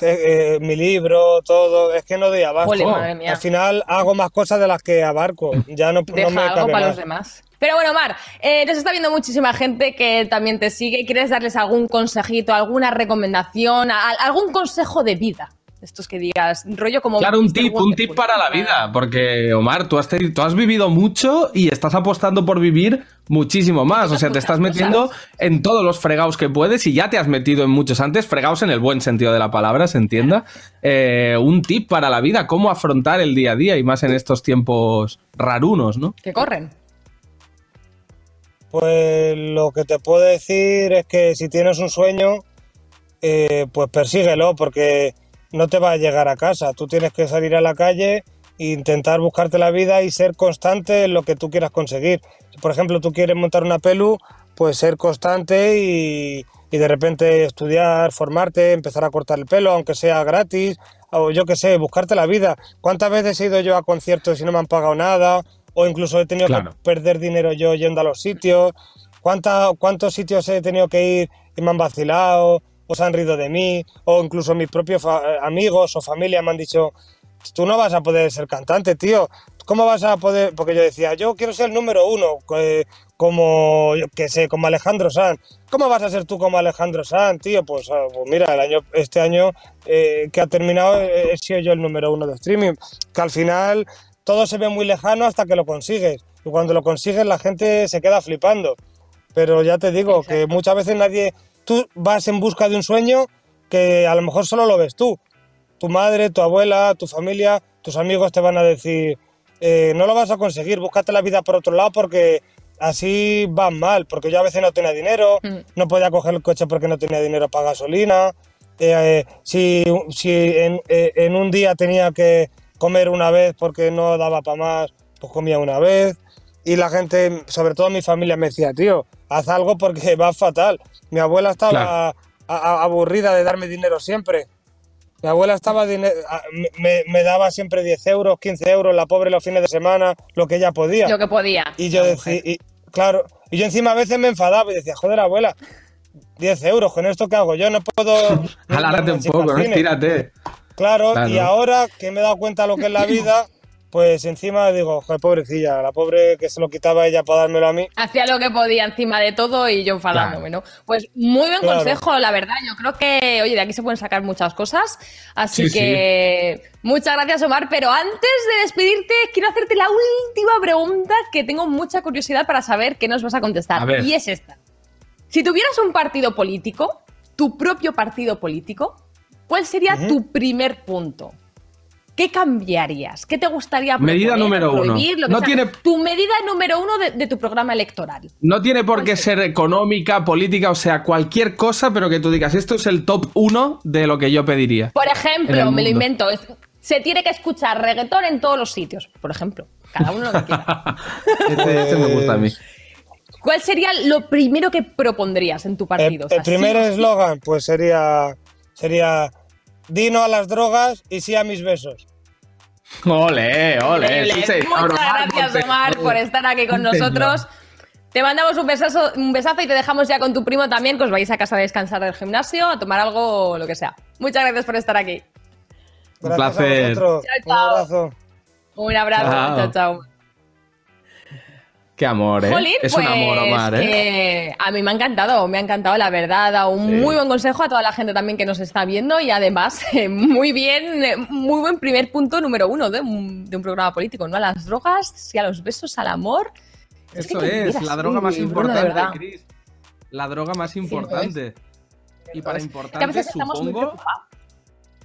eh, eh, mi libro, todo. Es que no doy abasto. Jole, madre mía. Al final hago más cosas de las que abarco. Ya no, no Deja me algo para más. los demás. Pero bueno, Mar, eh, nos está viendo muchísima gente que también te sigue. ¿Quieres darles algún consejito, alguna recomendación, a- algún consejo de vida? Estos que digas, rollo como... Claro, un Mr. tip, un tip para la vida, porque Omar, tú has, teni- tú has vivido mucho y estás apostando por vivir muchísimo más, o sea, te estás metiendo en todos los fregados que puedes y ya te has metido en muchos antes, fregados en el buen sentido de la palabra, se entienda. Eh, un tip para la vida, cómo afrontar el día a día y más en estos tiempos rarunos, ¿no? Que corren. Pues lo que te puedo decir es que si tienes un sueño, eh, pues persíguelo, porque no te va a llegar a casa. Tú tienes que salir a la calle e intentar buscarte la vida y ser constante en lo que tú quieras conseguir. Si, por ejemplo, tú quieres montar una pelu, pues ser constante y, y de repente estudiar, formarte, empezar a cortar el pelo, aunque sea gratis, o yo qué sé, buscarte la vida. ¿Cuántas veces he ido yo a conciertos y no me han pagado nada? O incluso he tenido Claro. que perder dinero yo yendo a los sitios. ¿Cuánta- ¿Cuántos sitios he tenido que ir y me han vacilado? O se han rido de mí. O incluso mis propios amigos o familia me han dicho, tú no vas a poder ser cantante, tío. ¿Cómo vas a poder? Porque yo decía, yo quiero ser el número uno, eh, como, yo qué sé, como Alejandro Sanz. ¿Cómo vas a ser tú como Alejandro Sanz, tío? Pues, ah, pues mira, el año, este año eh, que ha terminado eh, he sido yo el número uno de streaming. Que al final todo se ve muy lejano hasta que lo consigues. Y cuando lo consigues la gente se queda flipando. Pero ya te digo que muchas veces nadie... Tú vas en busca de un sueño que a lo mejor solo lo ves tú. Tu madre, tu abuela, tu familia, tus amigos te van a decir, eh, no lo vas a conseguir, búscate la vida por otro lado porque así van mal. Porque yo a veces no tenía dinero, Mm. no podía coger el coche porque no tenía dinero para gasolina. eh, si si en, eh, en un día tenía que comer una vez porque no daba para más, pues comía una vez. Y la gente, sobre todo mi familia, me decía, tío, haz algo porque (laughs) va fatal. Mi abuela estaba Claro. a- a- aburrida de darme dinero siempre. Mi abuela estaba me, me daba siempre 10 euros, 15 euros, la pobre los fines de semana, lo que ella podía. Lo que podía. Y yo decía, y, claro, y yo encima a veces me enfadaba y decía, joder, abuela, 10 euros, con esto que hago, yo no puedo. (laughs) Alárate un poco, ¿no? cine". Estírate. Claro, Claro. y ahora que me he dado cuenta de lo que es la (clears throat) vida, pues encima digo, joder, pobrecilla, la pobre que se lo quitaba ella para dármelo a mí. Hacía lo que podía encima de todo y yo enfadándome, ¿no? Pues muy buen Claro. consejo, la verdad. Yo creo que, oye, de aquí se pueden sacar muchas cosas. Así Sí, que muchas gracias, Omar. Pero antes de despedirte, quiero hacerte la última pregunta que tengo mucha curiosidad para saber qué nos vas a contestar. A ver. Y es esta. Si tuvieras un partido político, tu propio partido político, ¿cuál sería tu primer punto? ¿Qué cambiarías? ¿Qué te gustaría proponer, Medida número uno. prohibir, lo que No tiene- Tu medida número uno de, de tu programa electoral. No tiene por ¿Cuál qué sería? ser económica, política, o sea, cualquier cosa, pero que tú digas, esto es el top uno de lo que yo pediría. Por ejemplo, me lo invento. es- se tiene que escuchar reggaetón en todos los sitios. Por ejemplo, cada uno lo que quiera. Este, (laughs) este me gusta a mí. ¿Cuál sería lo primero que propondrías en tu El, partido? O sea, el primer sí o sí. eslogan, pues sería, sería, dino a las drogas y sí a mis besos. Ole, ole. Sí, señor, Muchas Omar gracias, Montes. Omar, por estar aquí con nosotros. Te mandamos un besazo, un besazo y te dejamos ya con tu primo también, que os vais a casa a descansar del gimnasio, a tomar algo o lo que sea. Muchas gracias por estar aquí. Un placer. a vosotros. Chao, Un chao. abrazo. Un abrazo. Chao. Chao, chao. Qué amor, ¿eh? Jolín, es un pues, amor, Omar, ¿eh? que a mí me ha encantado, me ha encantado, la verdad. Ha dado un Sí. muy buen consejo a toda la gente también que nos está viendo y además, (laughs) eh, muy bien, eh, muy buen primer punto número uno de un, de un programa político, ¿no? A las drogas, sí a los besos, al amor. Es Eso que es, la droga más importante. Chris. La droga más es. importante. y para Es importante, que a veces estamos muy supongo. preocupados.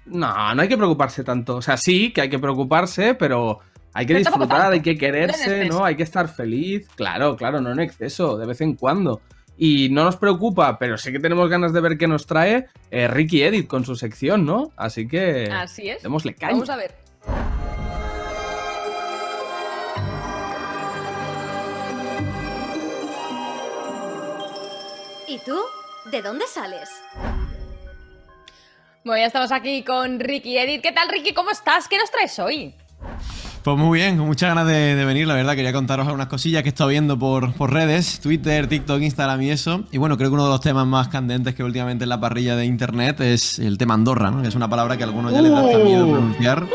No, no hay que preocuparse tanto. O sea, sí que hay que preocuparse, pero hay que Pero disfrutar, hay que quererse. ¿no? Hay que estar feliz. Claro, claro, no en exceso, de vez en cuando. Y no nos preocupa, pero sí que tenemos ganas de ver qué nos trae eh, Ricky Edit con su sección, ¿no? Así que Así es. démosle caña. Vamos a ver. ¿Y tú? ¿De dónde sales? Bueno, ya estamos aquí con Ricky Edit. ¿Qué tal, Ricky? ¿Cómo estás? ¿Qué nos traes hoy? Pues muy bien, con muchas ganas de, de venir, la verdad. Quería contaros algunas cosillas que he estado viendo por, por redes, Twitter, TikTok, Instagram y eso. Y bueno, creo que uno de los temas más candentes que últimamente en la parrilla de internet es el tema Andorra, ¿no? Que es una palabra que a algunos ya les da hasta miedo pronunciar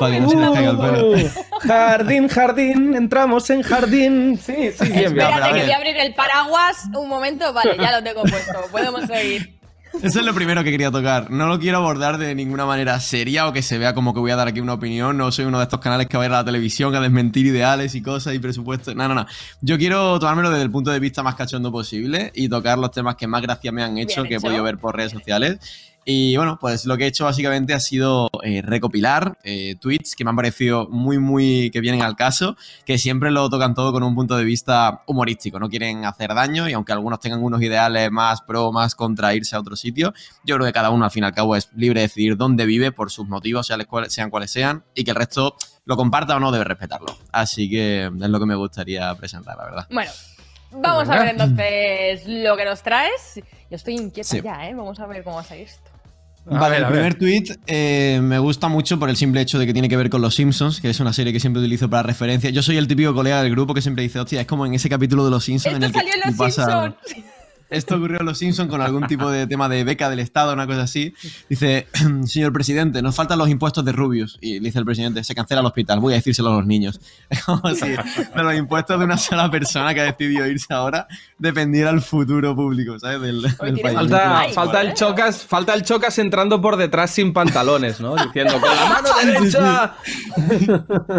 para que no se les caiga el pelo. Uh, jardín, jardín, entramos en jardín. Sí, sí, bien, bien. Espérate, que ver. voy a abrir el paraguas un momento. Vale, ya lo tengo puesto. Podemos seguir. Eso es lo primero que quería tocar. No lo quiero abordar de ninguna manera seria o que se vea como que voy a dar aquí una opinión. No soy uno de estos canales que va a ir a la televisión a desmentir ideales y cosas y presupuestos. No, no, no. Yo quiero tomármelo desde el punto de vista más cachondo posible y tocar los temas que más gracia me han hecho, que he podido ver por redes sociales. Y bueno, pues lo que he hecho básicamente ha sido eh, recopilar eh, tweets que me han parecido muy, muy que vienen al caso, que siempre lo tocan todo con un punto de vista humorístico. No quieren hacer daño y aunque algunos tengan unos ideales más pro, más contra irse a otro sitio, yo creo que cada uno al fin y al cabo es libre de decidir dónde vive por sus motivos, sean cuales sean, cuales sean y que el resto lo comparta o no debe respetarlo. Así que es lo que me gustaría presentar, la verdad. Bueno, vamos a ver entonces lo que nos traes. Yo estoy inquieta Sí. ya, ¿eh? Vamos a ver cómo va a salir esto. Vale, ver, el primer tweet eh, me gusta mucho por el simple hecho de que tiene que ver con Los Simpsons, que es una serie que siempre utilizo para referencia. Yo soy el típico colega del grupo que siempre dice, hostia, es como en ese capítulo de Los Simpsons en el que salió en Los Simpsons. Esto ocurrió en Los Simpsons con algún tipo de tema de beca del Estado, una cosa así. Dice, (clears throat) señor presidente, nos faltan los impuestos de Rubius. Y le dice el presidente, se cancela el hospital, voy a decírselo a los niños. (laughs) Es como si de los impuestos de una sola persona que ha decidido irse ahora dependiera el futuro público, ¿sabes? Del, del país. Falta, Ay, falta el ¿eh? chocas, falta el chocas entrando por detrás sin pantalones, ¿no? Diciendo con la mano (laughs) derecha.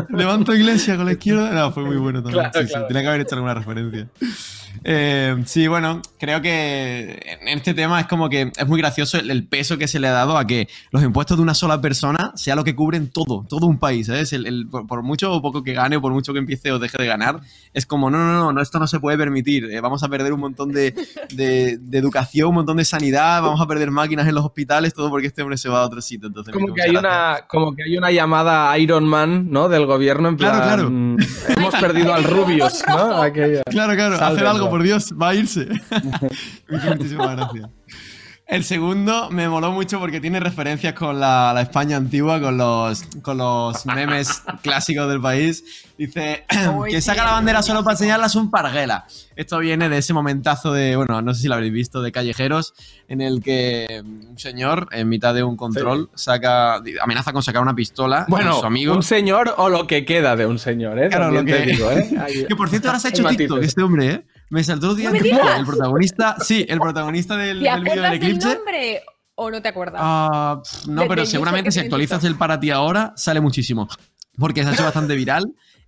Levanto iglesia con la izquierda. No, fue muy bueno también. Claro, sí, sí, claro. tenía que haber hecho alguna referencia. Eh, sí, bueno, creo que en este tema es como que es muy gracioso el, el peso que se le ha dado a que los impuestos de una sola persona sea lo que cubren todo, todo un país, ¿sabes? El- el- por, por mucho o poco que gane o por mucho que empiece o deje de ganar, es como, no, no, no, no esto no se puede permitir. eh, vamos a perder un montón de, de- de educación, un montón de sanidad, vamos a perder máquinas en los hospitales, todo porque este hombre se va a otro sitio. Entonces, Como que, hay una, como que hay una llamada Iron Man, ¿no? Del gobierno en plan. Claro, claro. Hemos (laughs) perdido al Rubius, ¿no? Aquella. Claro, claro, hacer algo, por Dios, va a irse. (laughs) Me hizo muchísima gracia. El segundo me moló mucho porque tiene referencias con la, la España antigua, con los, con los memes clásicos del país. Dice (clears throat) que saca sí. la bandera solo para enseñarlas un parguela. Esto viene de ese momentazo de, bueno, no sé si lo habréis visto, de Callejeros, en el que un señor, en mitad de un control, saca, amenaza con sacar una pistola Bueno, a su amigo. un señor o lo que queda de un señor, ¿eh? Claro, También lo te que- digo, ¿eh? (laughs) Que por cierto ahora se ha hecho. TikTok este hombre, ¿eh? Me saltó el día ¡No me! El protagonista, sí, el protagonista del, ¿Te del vídeo del eclipse. nombre o no te acuerdas? Pf, no, De- pero seguramente si actualizas el para ti ahora, sale muchísimo. Porque se ha hecho bastante viral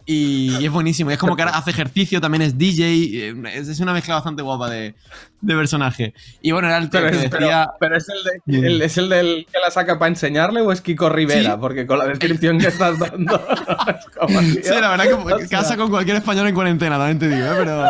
y, y es buenísimo. Y es como que ahora hace ejercicio, también es DJ. eh, Es, es una mezcla bastante guapa de, de personaje. Y bueno, era el Pero que es, pero- decía. pero es el, de- el- ¿es el del que la saca para enseñarle o es Kiko Rivera? Sí. Porque con la descripción que estás dando. (laughs) es como, tío, Sí, la verdad o que sea, casa con cualquier español en cuarentena, también te digo, ¿eh? pero,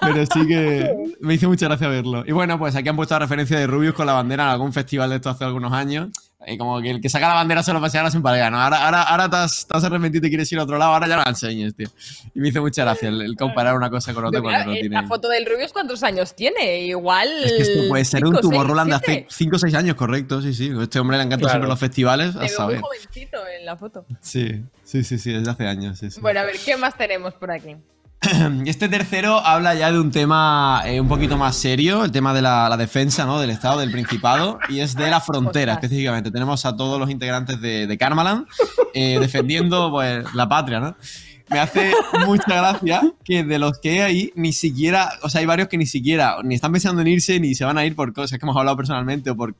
pero sí que me hizo mucha gracia verlo. Y bueno, pues aquí han puesto la referencia de Rubius con la bandera en algún festival de esto hace algunos años. Y como que el que saca la bandera solo para enseñar sin pareja, ¿no? Ahora, ahora, ahora te, has, te has arrepentido y te quieres ir a otro lado, ahora ya no la enseñes, tío. Y me hizo mucha gracia el, el comparar una cosa con otra cuando no eh, tiene... La foto del Rubius, ¿cuántos años tiene? Igual. Es que esto puede ser un cinco, seis, Roland de hace siete. 5 o 6 años, correcto, sí, sí. A este hombre le encanta Claro. siempre los festivales, Te a veo muy saber. jovencito en la foto. Sí, sí, sí, sí, desde hace años, sí, sí. Bueno, a ver, ¿qué más tenemos por aquí? (clears throat) Este tercero habla ya de un tema eh, un poquito más serio, el tema de la, la defensa ¿no? del Estado, del Principado, y es de la frontera específicamente. Tenemos a todos los integrantes de, de Karmaland eh, defendiendo pues, la patria, ¿no? Me hace mucha gracia que de los que hay ahí, ni siquiera, o sea, hay varios que ni siquiera, ni están pensando en irse, ni se van a ir por cosas que hemos hablado personalmente o por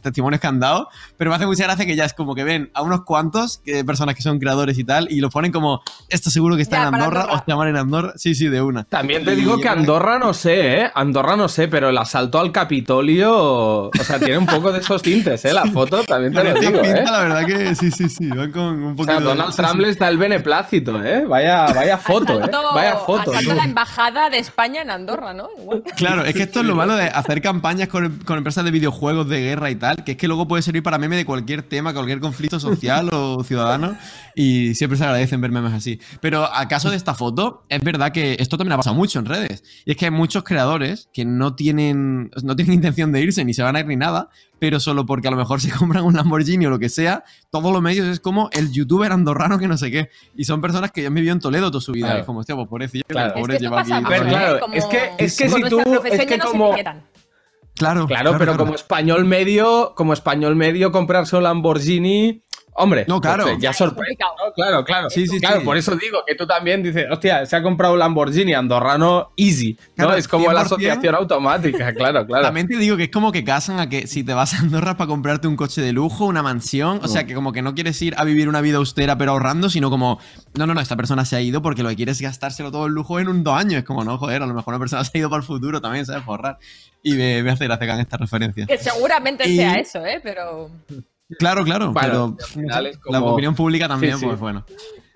testimonios que han dado, pero me hace mucha gracia que ya es como que ven a unos cuantos que, personas que son creadores y tal, y lo ponen como, esto seguro que está Ya, en Andorra, Andorra. os llaman en Andorra, sí, sí, de una. También te Y digo que Andorra no sé, ¿eh? Andorra no sé, pero el asalto al Capitolio. O sea, tiene un poco de esos tintes, ¿eh? La foto también te lo Tiene digo, pinta, ¿eh? la verdad que sí, sí, sí, van con un O poquito sea, Donald Trump sí. le está el beneplácito, ¿eh? Vaya, vaya foto, ¿eh? Vaya foto. a tú. la embajada de España en Andorra, ¿no? Igual. Claro, es que esto es lo malo de hacer campañas con, con empresas de videojuegos de guerra y tal, que es que luego puede servir para meme de cualquier tema, cualquier conflicto social o (laughs) ciudadano, y siempre se agradecen ver memes así. Pero acaso de esta foto, es verdad que esto también ha pasado mucho en redes, y es que hay muchos creadores que no tienen, no tienen intención de irse ni se van a ir ni nada, pero solo porque a lo mejor (laughs) se compran un Lamborghini o lo que sea, todos los medios es como el youtuber andorrano que no sé qué, y son personas que ya han vivido en Toledo toda su vida, Claro. es como, hostia, pues pobrecillo, Claro. el Es que pobre lleva aquí... claro, Como- es que- es que si tú- es que como-. Claro, Claro, pero como español medio, como español medio, comprarse un Lamborghini. Hombre, No, claro. pues, ya Es sorprende. ¿no? Claro, claro. Sí, sí, claro, sí. por eso digo que tú también dices, hostia, se ha comprado un Lamborghini andorrano easy. ¿no? Claro, es como la 100%. asociación automática, (laughs) claro, claro. También te digo que es como que casan a que si te vas a Andorra para comprarte un coche de lujo, una mansión, o sea que como que no quieres ir a vivir una vida austera pero ahorrando, sino como, no, no, no, esta persona se ha ido porque lo que quiere es gastárselo todo el lujo en un dos años. Es como, no, joder, a lo mejor una persona se ha ido para el futuro también, ¿sabes? Por ahorrar. Y me, me hace gracia que hagan esta referencia. Que seguramente Y- sea eso, ¿eh? Pero. Claro, claro, Bueno, pero la opinión pública también, Sí, sí. pues bueno.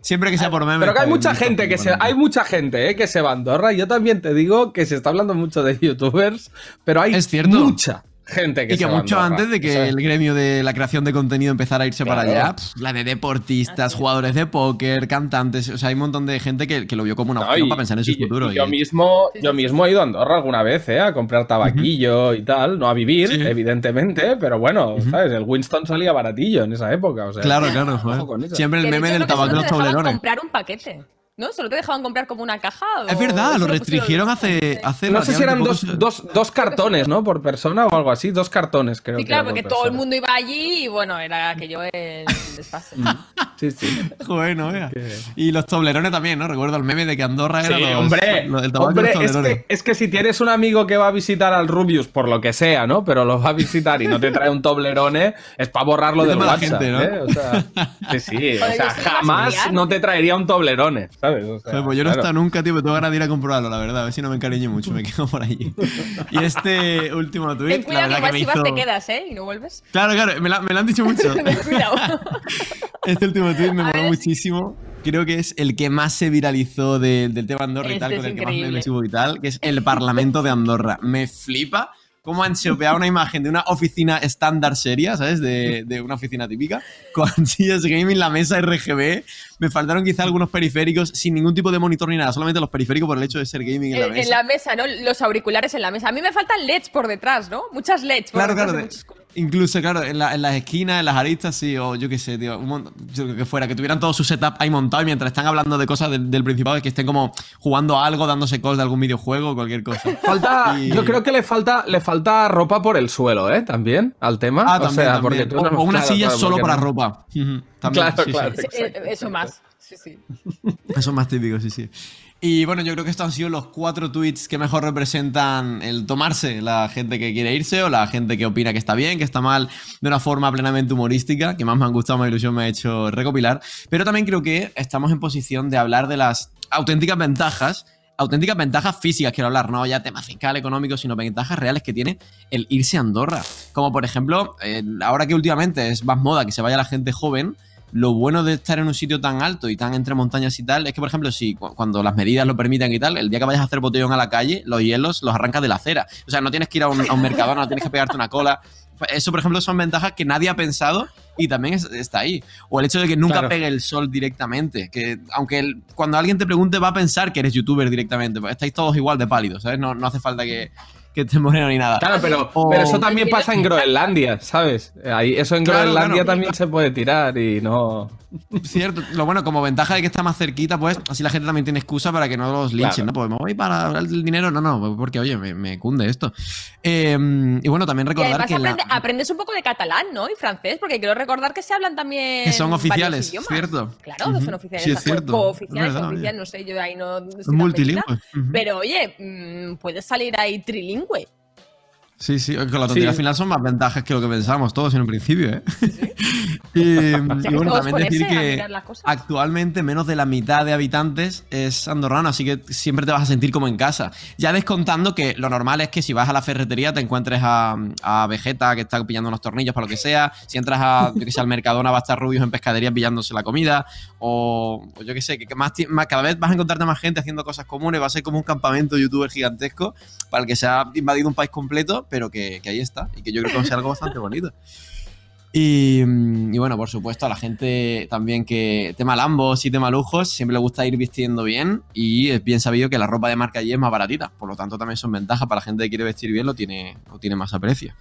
Siempre que sea por memes. Pero que hay pues, mucha gente que se, bueno. hay mucha gente eh, que se va a Andorra. Yo también te digo que se está hablando mucho de (laughs) youtubers, pero hay Es cierto. mucha gente que Y que se mucho antes de que ¿sabes? el gremio de la creación de contenido empezara a irse para allá, la de deportistas, jugadores de póker, cantantes, o sea, hay un montón de gente que, que lo vio como una No, opción y- para pensar en su y- futuro. y yo y- mismo, yo mismo he ido a Andorra alguna vez, ¿eh? A comprar tabaquillo y tal, no a vivir, Sí. evidentemente, pero bueno, ¿sabes? El Winston salía baratillo en esa época, o sea. Claro, claro. Siempre el meme del tabaco solo los toblerones. comprar un paquete. ¿No? ¿Solo te dejaban comprar como una caja? Es o verdad, eso lo restringieron hace, hace No sé si eran dos, dos, dos cartones, ¿no? Por persona o algo así, dos cartones creo Sí, que claro, por porque todo el mundo iba allí y bueno, era aquello el desfase. Sí, sí. (laughs) Joder, no vea. Que- Y los toblerones también, ¿no? Recuerdo el meme de que Andorra era Sí, los- hombre, lo- el tabaco y hombre los es, que, es que si tienes un amigo que va a visitar al Rubius por lo que sea, ¿no? Pero lo va a visitar y no te trae un toblerone, es para borrarlo del mala WhatsApp, gente, ¿no? ¿eh? O sea, sí, sí, (laughs) o sea, jamás no te traería un toblerone, ¿sabes? O sea, pues yo no he claro. estado nunca, tío, pero tengo ganas de ir a comprobarlo, la verdad. A ver si no me encariño mucho, me quedo por allí. Y este último Ten tweet, la cuidado que verdad que igual me si vas hizo... te quedas, ¿eh? Y no vuelves. Claro, claro, me, la- me lo han dicho mucho. (laughs) Ten cuidado. Este último tweet me moló muchísimo. Creo que es el que más se viralizó de- del tema Andorra y Este tal, es con el que más increíble. memes hubo y tal, que es el Parlamento de Andorra. Me flipa cómo han chopeado una imagen de una oficina estándar seria, ¿sabes? De, de una oficina típica, con (laughs) sillas gaming, la mesa RGB. Me faltaron quizá algunos periféricos sin ningún tipo de monitor ni nada, solamente los periféricos por el hecho de ser gaming en la mesa. en la mesa, ¿no? Los auriculares en la mesa. A mí me faltan LEDs por detrás, ¿no? Muchas LEDs. por Claro, detrás claro. Incluso, claro, en, la- en las esquinas, en las aristas, sí, o yo qué sé, tío. Un que fuera, que tuvieran todo su setup ahí montado y mientras están hablando de cosas del, del Principado, es que estén como jugando a algo, dándose calls de algún videojuego o cualquier cosa. (laughs) Falta, Y- yo creo que le falta, le falta ropa por el suelo, ¿eh? También al tema. Ah, o también, sea, también. porque tú o, no- o una claro, silla claro, solo para no- ropa. También, Claro, sí, claro. Eh, Eso más. Sí, sí. (laughs) Eso es más típico, sí, sí. Y bueno, yo creo que estos han sido los cuatro tweets que mejor representan el tomarse la gente que quiere irse o la gente que opina que está bien, que está mal, de una forma plenamente humorística, que más me han gustado, más ilusión me ha hecho recopilar. Pero también creo que estamos en posición de hablar de las auténticas ventajas. Auténticas ventajas físicas, quiero hablar, no ya tema fiscal, económico, sino ventajas reales que tiene el irse a Andorra. Como por ejemplo, eh, ahora que últimamente es más moda que se vaya la gente joven, lo bueno de estar en un sitio tan alto y tan entre montañas y tal es que, por ejemplo, si cu- cuando las medidas lo permitan y tal, el día que vayas a hacer botellón a la calle, los hielos los arrancas de la acera. O sea, no tienes que ir a un, a un mercadona, no tienes que pegarte una cola. Eso, por ejemplo, son ventajas que nadie ha pensado y también es- está ahí. O el hecho de que nunca Claro. pegue el sol directamente. Que aunque el- cuando alguien te pregunte, va a pensar que eres youtuber directamente. Pues estáis todos igual de pálidos, ¿sabes? No, no hace falta que, que estés moreno ni nada. Claro, pero, O- pero eso también pasa en Groenlandia, ¿sabes? Ahí, eso en Claro, Groenlandia claro. también se puede tirar y no. Cierto, lo bueno, como ventaja de que está más cerquita, pues así la gente también tiene excusa para que no los linchen, Claro. ¿no? Pues me voy para hablar del dinero, no, no, porque oye, me, me cunde esto. Eh, y bueno, también recordar que, la- aprendes un poco de catalán, ¿no? Y francés, porque quiero recordar que se hablan también. Que son oficiales, idiomas. ¿cierto? Claro, no Ujú. son oficiales. Sí, es cierto. cooficiales, oficiales, oye. no sé, yo ahí no. no multilingüe. Ujú. Pero oye, mm, puedes salir ahí trilingüe. 行轨 Sí, sí, con la tontería Sí. al final son más ventajas que lo que pensábamos todos en un principio, ¿eh? (laughs) y, y (laughs) O sea, que bueno, también decir que actualmente menos de la mitad de habitantes es andorrano, así que siempre te vas a sentir como en casa. Ya descontando que lo normal es que si vas a la ferretería te encuentres a, a Vegeta que está pillando unos tornillos para lo que sea, si entras a, yo que sé, al Mercadona va a estar Rubius en pescadería pillándose la comida, o, o yo que sé, que que más, más- cada vez vas a encontrarte más gente haciendo cosas comunes, va a ser como un campamento youtuber gigantesco para el que se ha invadido un país completo, pero que, que ahí está, y que yo creo que va a ser algo bastante bonito. Y, mm, y bueno, por supuesto, a la gente también que tema lambos y tema lujos siempre le gusta ir vistiendo bien y es bien sabido que la ropa de marca allí es más baratita. Por lo tanto, también son ventajas para la gente que quiere vestir bien, lo tiene, lo tiene más aprecio.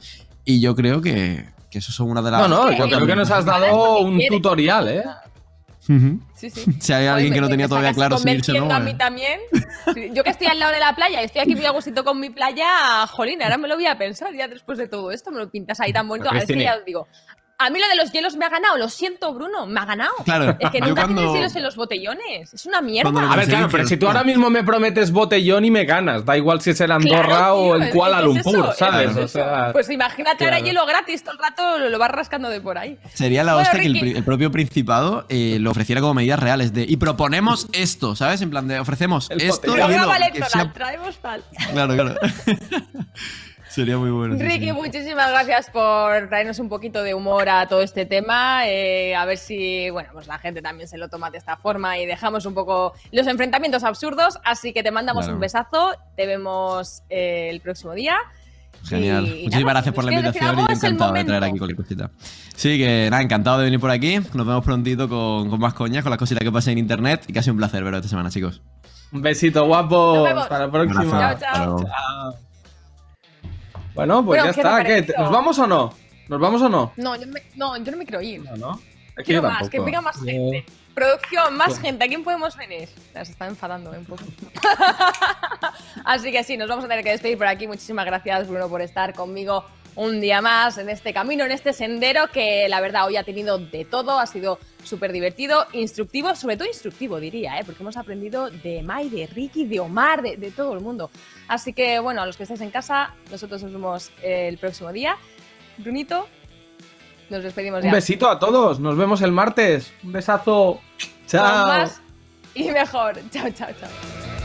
Y yo creo que, que eso son una de las... No, no, yo creo que nos has dado un tutorial, ¿eh? Sí, sí. (laughs) Si hay alguien Oye, que no tenía todavía claro si irse no... a mí eh. también. (laughs) Yo que estoy al lado de la playa y estoy aquí muy a gustito con mi playa, jolín, ahora me lo voy a pensar ya después de todo esto, me lo pintas ahí tan bonito. A ver, Cristina. ya os digo, a mí lo de los hielos me ha ganado, lo siento, Bruno, me ha ganado. Claro, Es que nunca cuando- tienes hielos en los botellones, es una mierda. A ver, claro, pero si tú ahora mismo me prometes botellón y me ganas, da igual si es el Andorra Claro, o el es- Kuala es Lumpur, eso, ¿sabes? es O sea, Pues imagínate ahora hielo gratis todo el rato, lo, lo vas rascando de por ahí. Sería la Bueno, hostia que el, propio Principado eh, lo ofreciera como medidas reales de y proponemos esto, ¿sabes? En plan de ofrecemos El esto y hielo, que electoral, sea- traemos tal. Claro, claro. (laughs) Sería muy bueno. Ricky, sí. muchísimas gracias por traernos un poquito de humor a todo este tema. eh, a ver si, bueno, pues la gente también se lo toma de esta forma y dejamos un poco los enfrentamientos absurdos. Así que te mandamos Claro. un besazo. Te vemos eh, el próximo día. Genial. Y Muchísimas nada, gracias por la ¿nos quieres decir invitación y yo encantado de traer aquí cualquier cosita. Sí, que nada, encantado de venir por aquí. Nos vemos prontito con, con más coñas, con las cositas que pasen en internet y casi un placer veros esta semana, chicos. un besito guapo. Nos vemos. Hasta la próxima. Chao, chao. Chao. Bueno, pues Bueno, ya ¿qué te ha está. ¿Nos vamos o no? ¿Nos vamos o no? No, yo, me- no, yo no me quiero ir. No, no. Es Quiero más, que venga más Yo- gente. Producción, más gente. ¿A quién podemos venir? Se está enfadando ¿eh? un poco. (laughs) Así que sí, nos vamos a tener que despedir por aquí. Muchísimas gracias, Bruno, por estar conmigo un día más en este camino, en este sendero que la verdad hoy ha tenido de todo. Ha sido súper divertido, instructivo, sobre todo instructivo, diría, ¿eh? porque hemos aprendido de Mai, de Ricky, de Omar, de, de todo el mundo. Así que bueno, a los que estáis en casa, nosotros nos vemos el próximo día. Brunito, nos despedimos ya. Un besito a todos. Nos vemos el martes. Un besazo. Chao. más y mejor. Chao, chao, chao.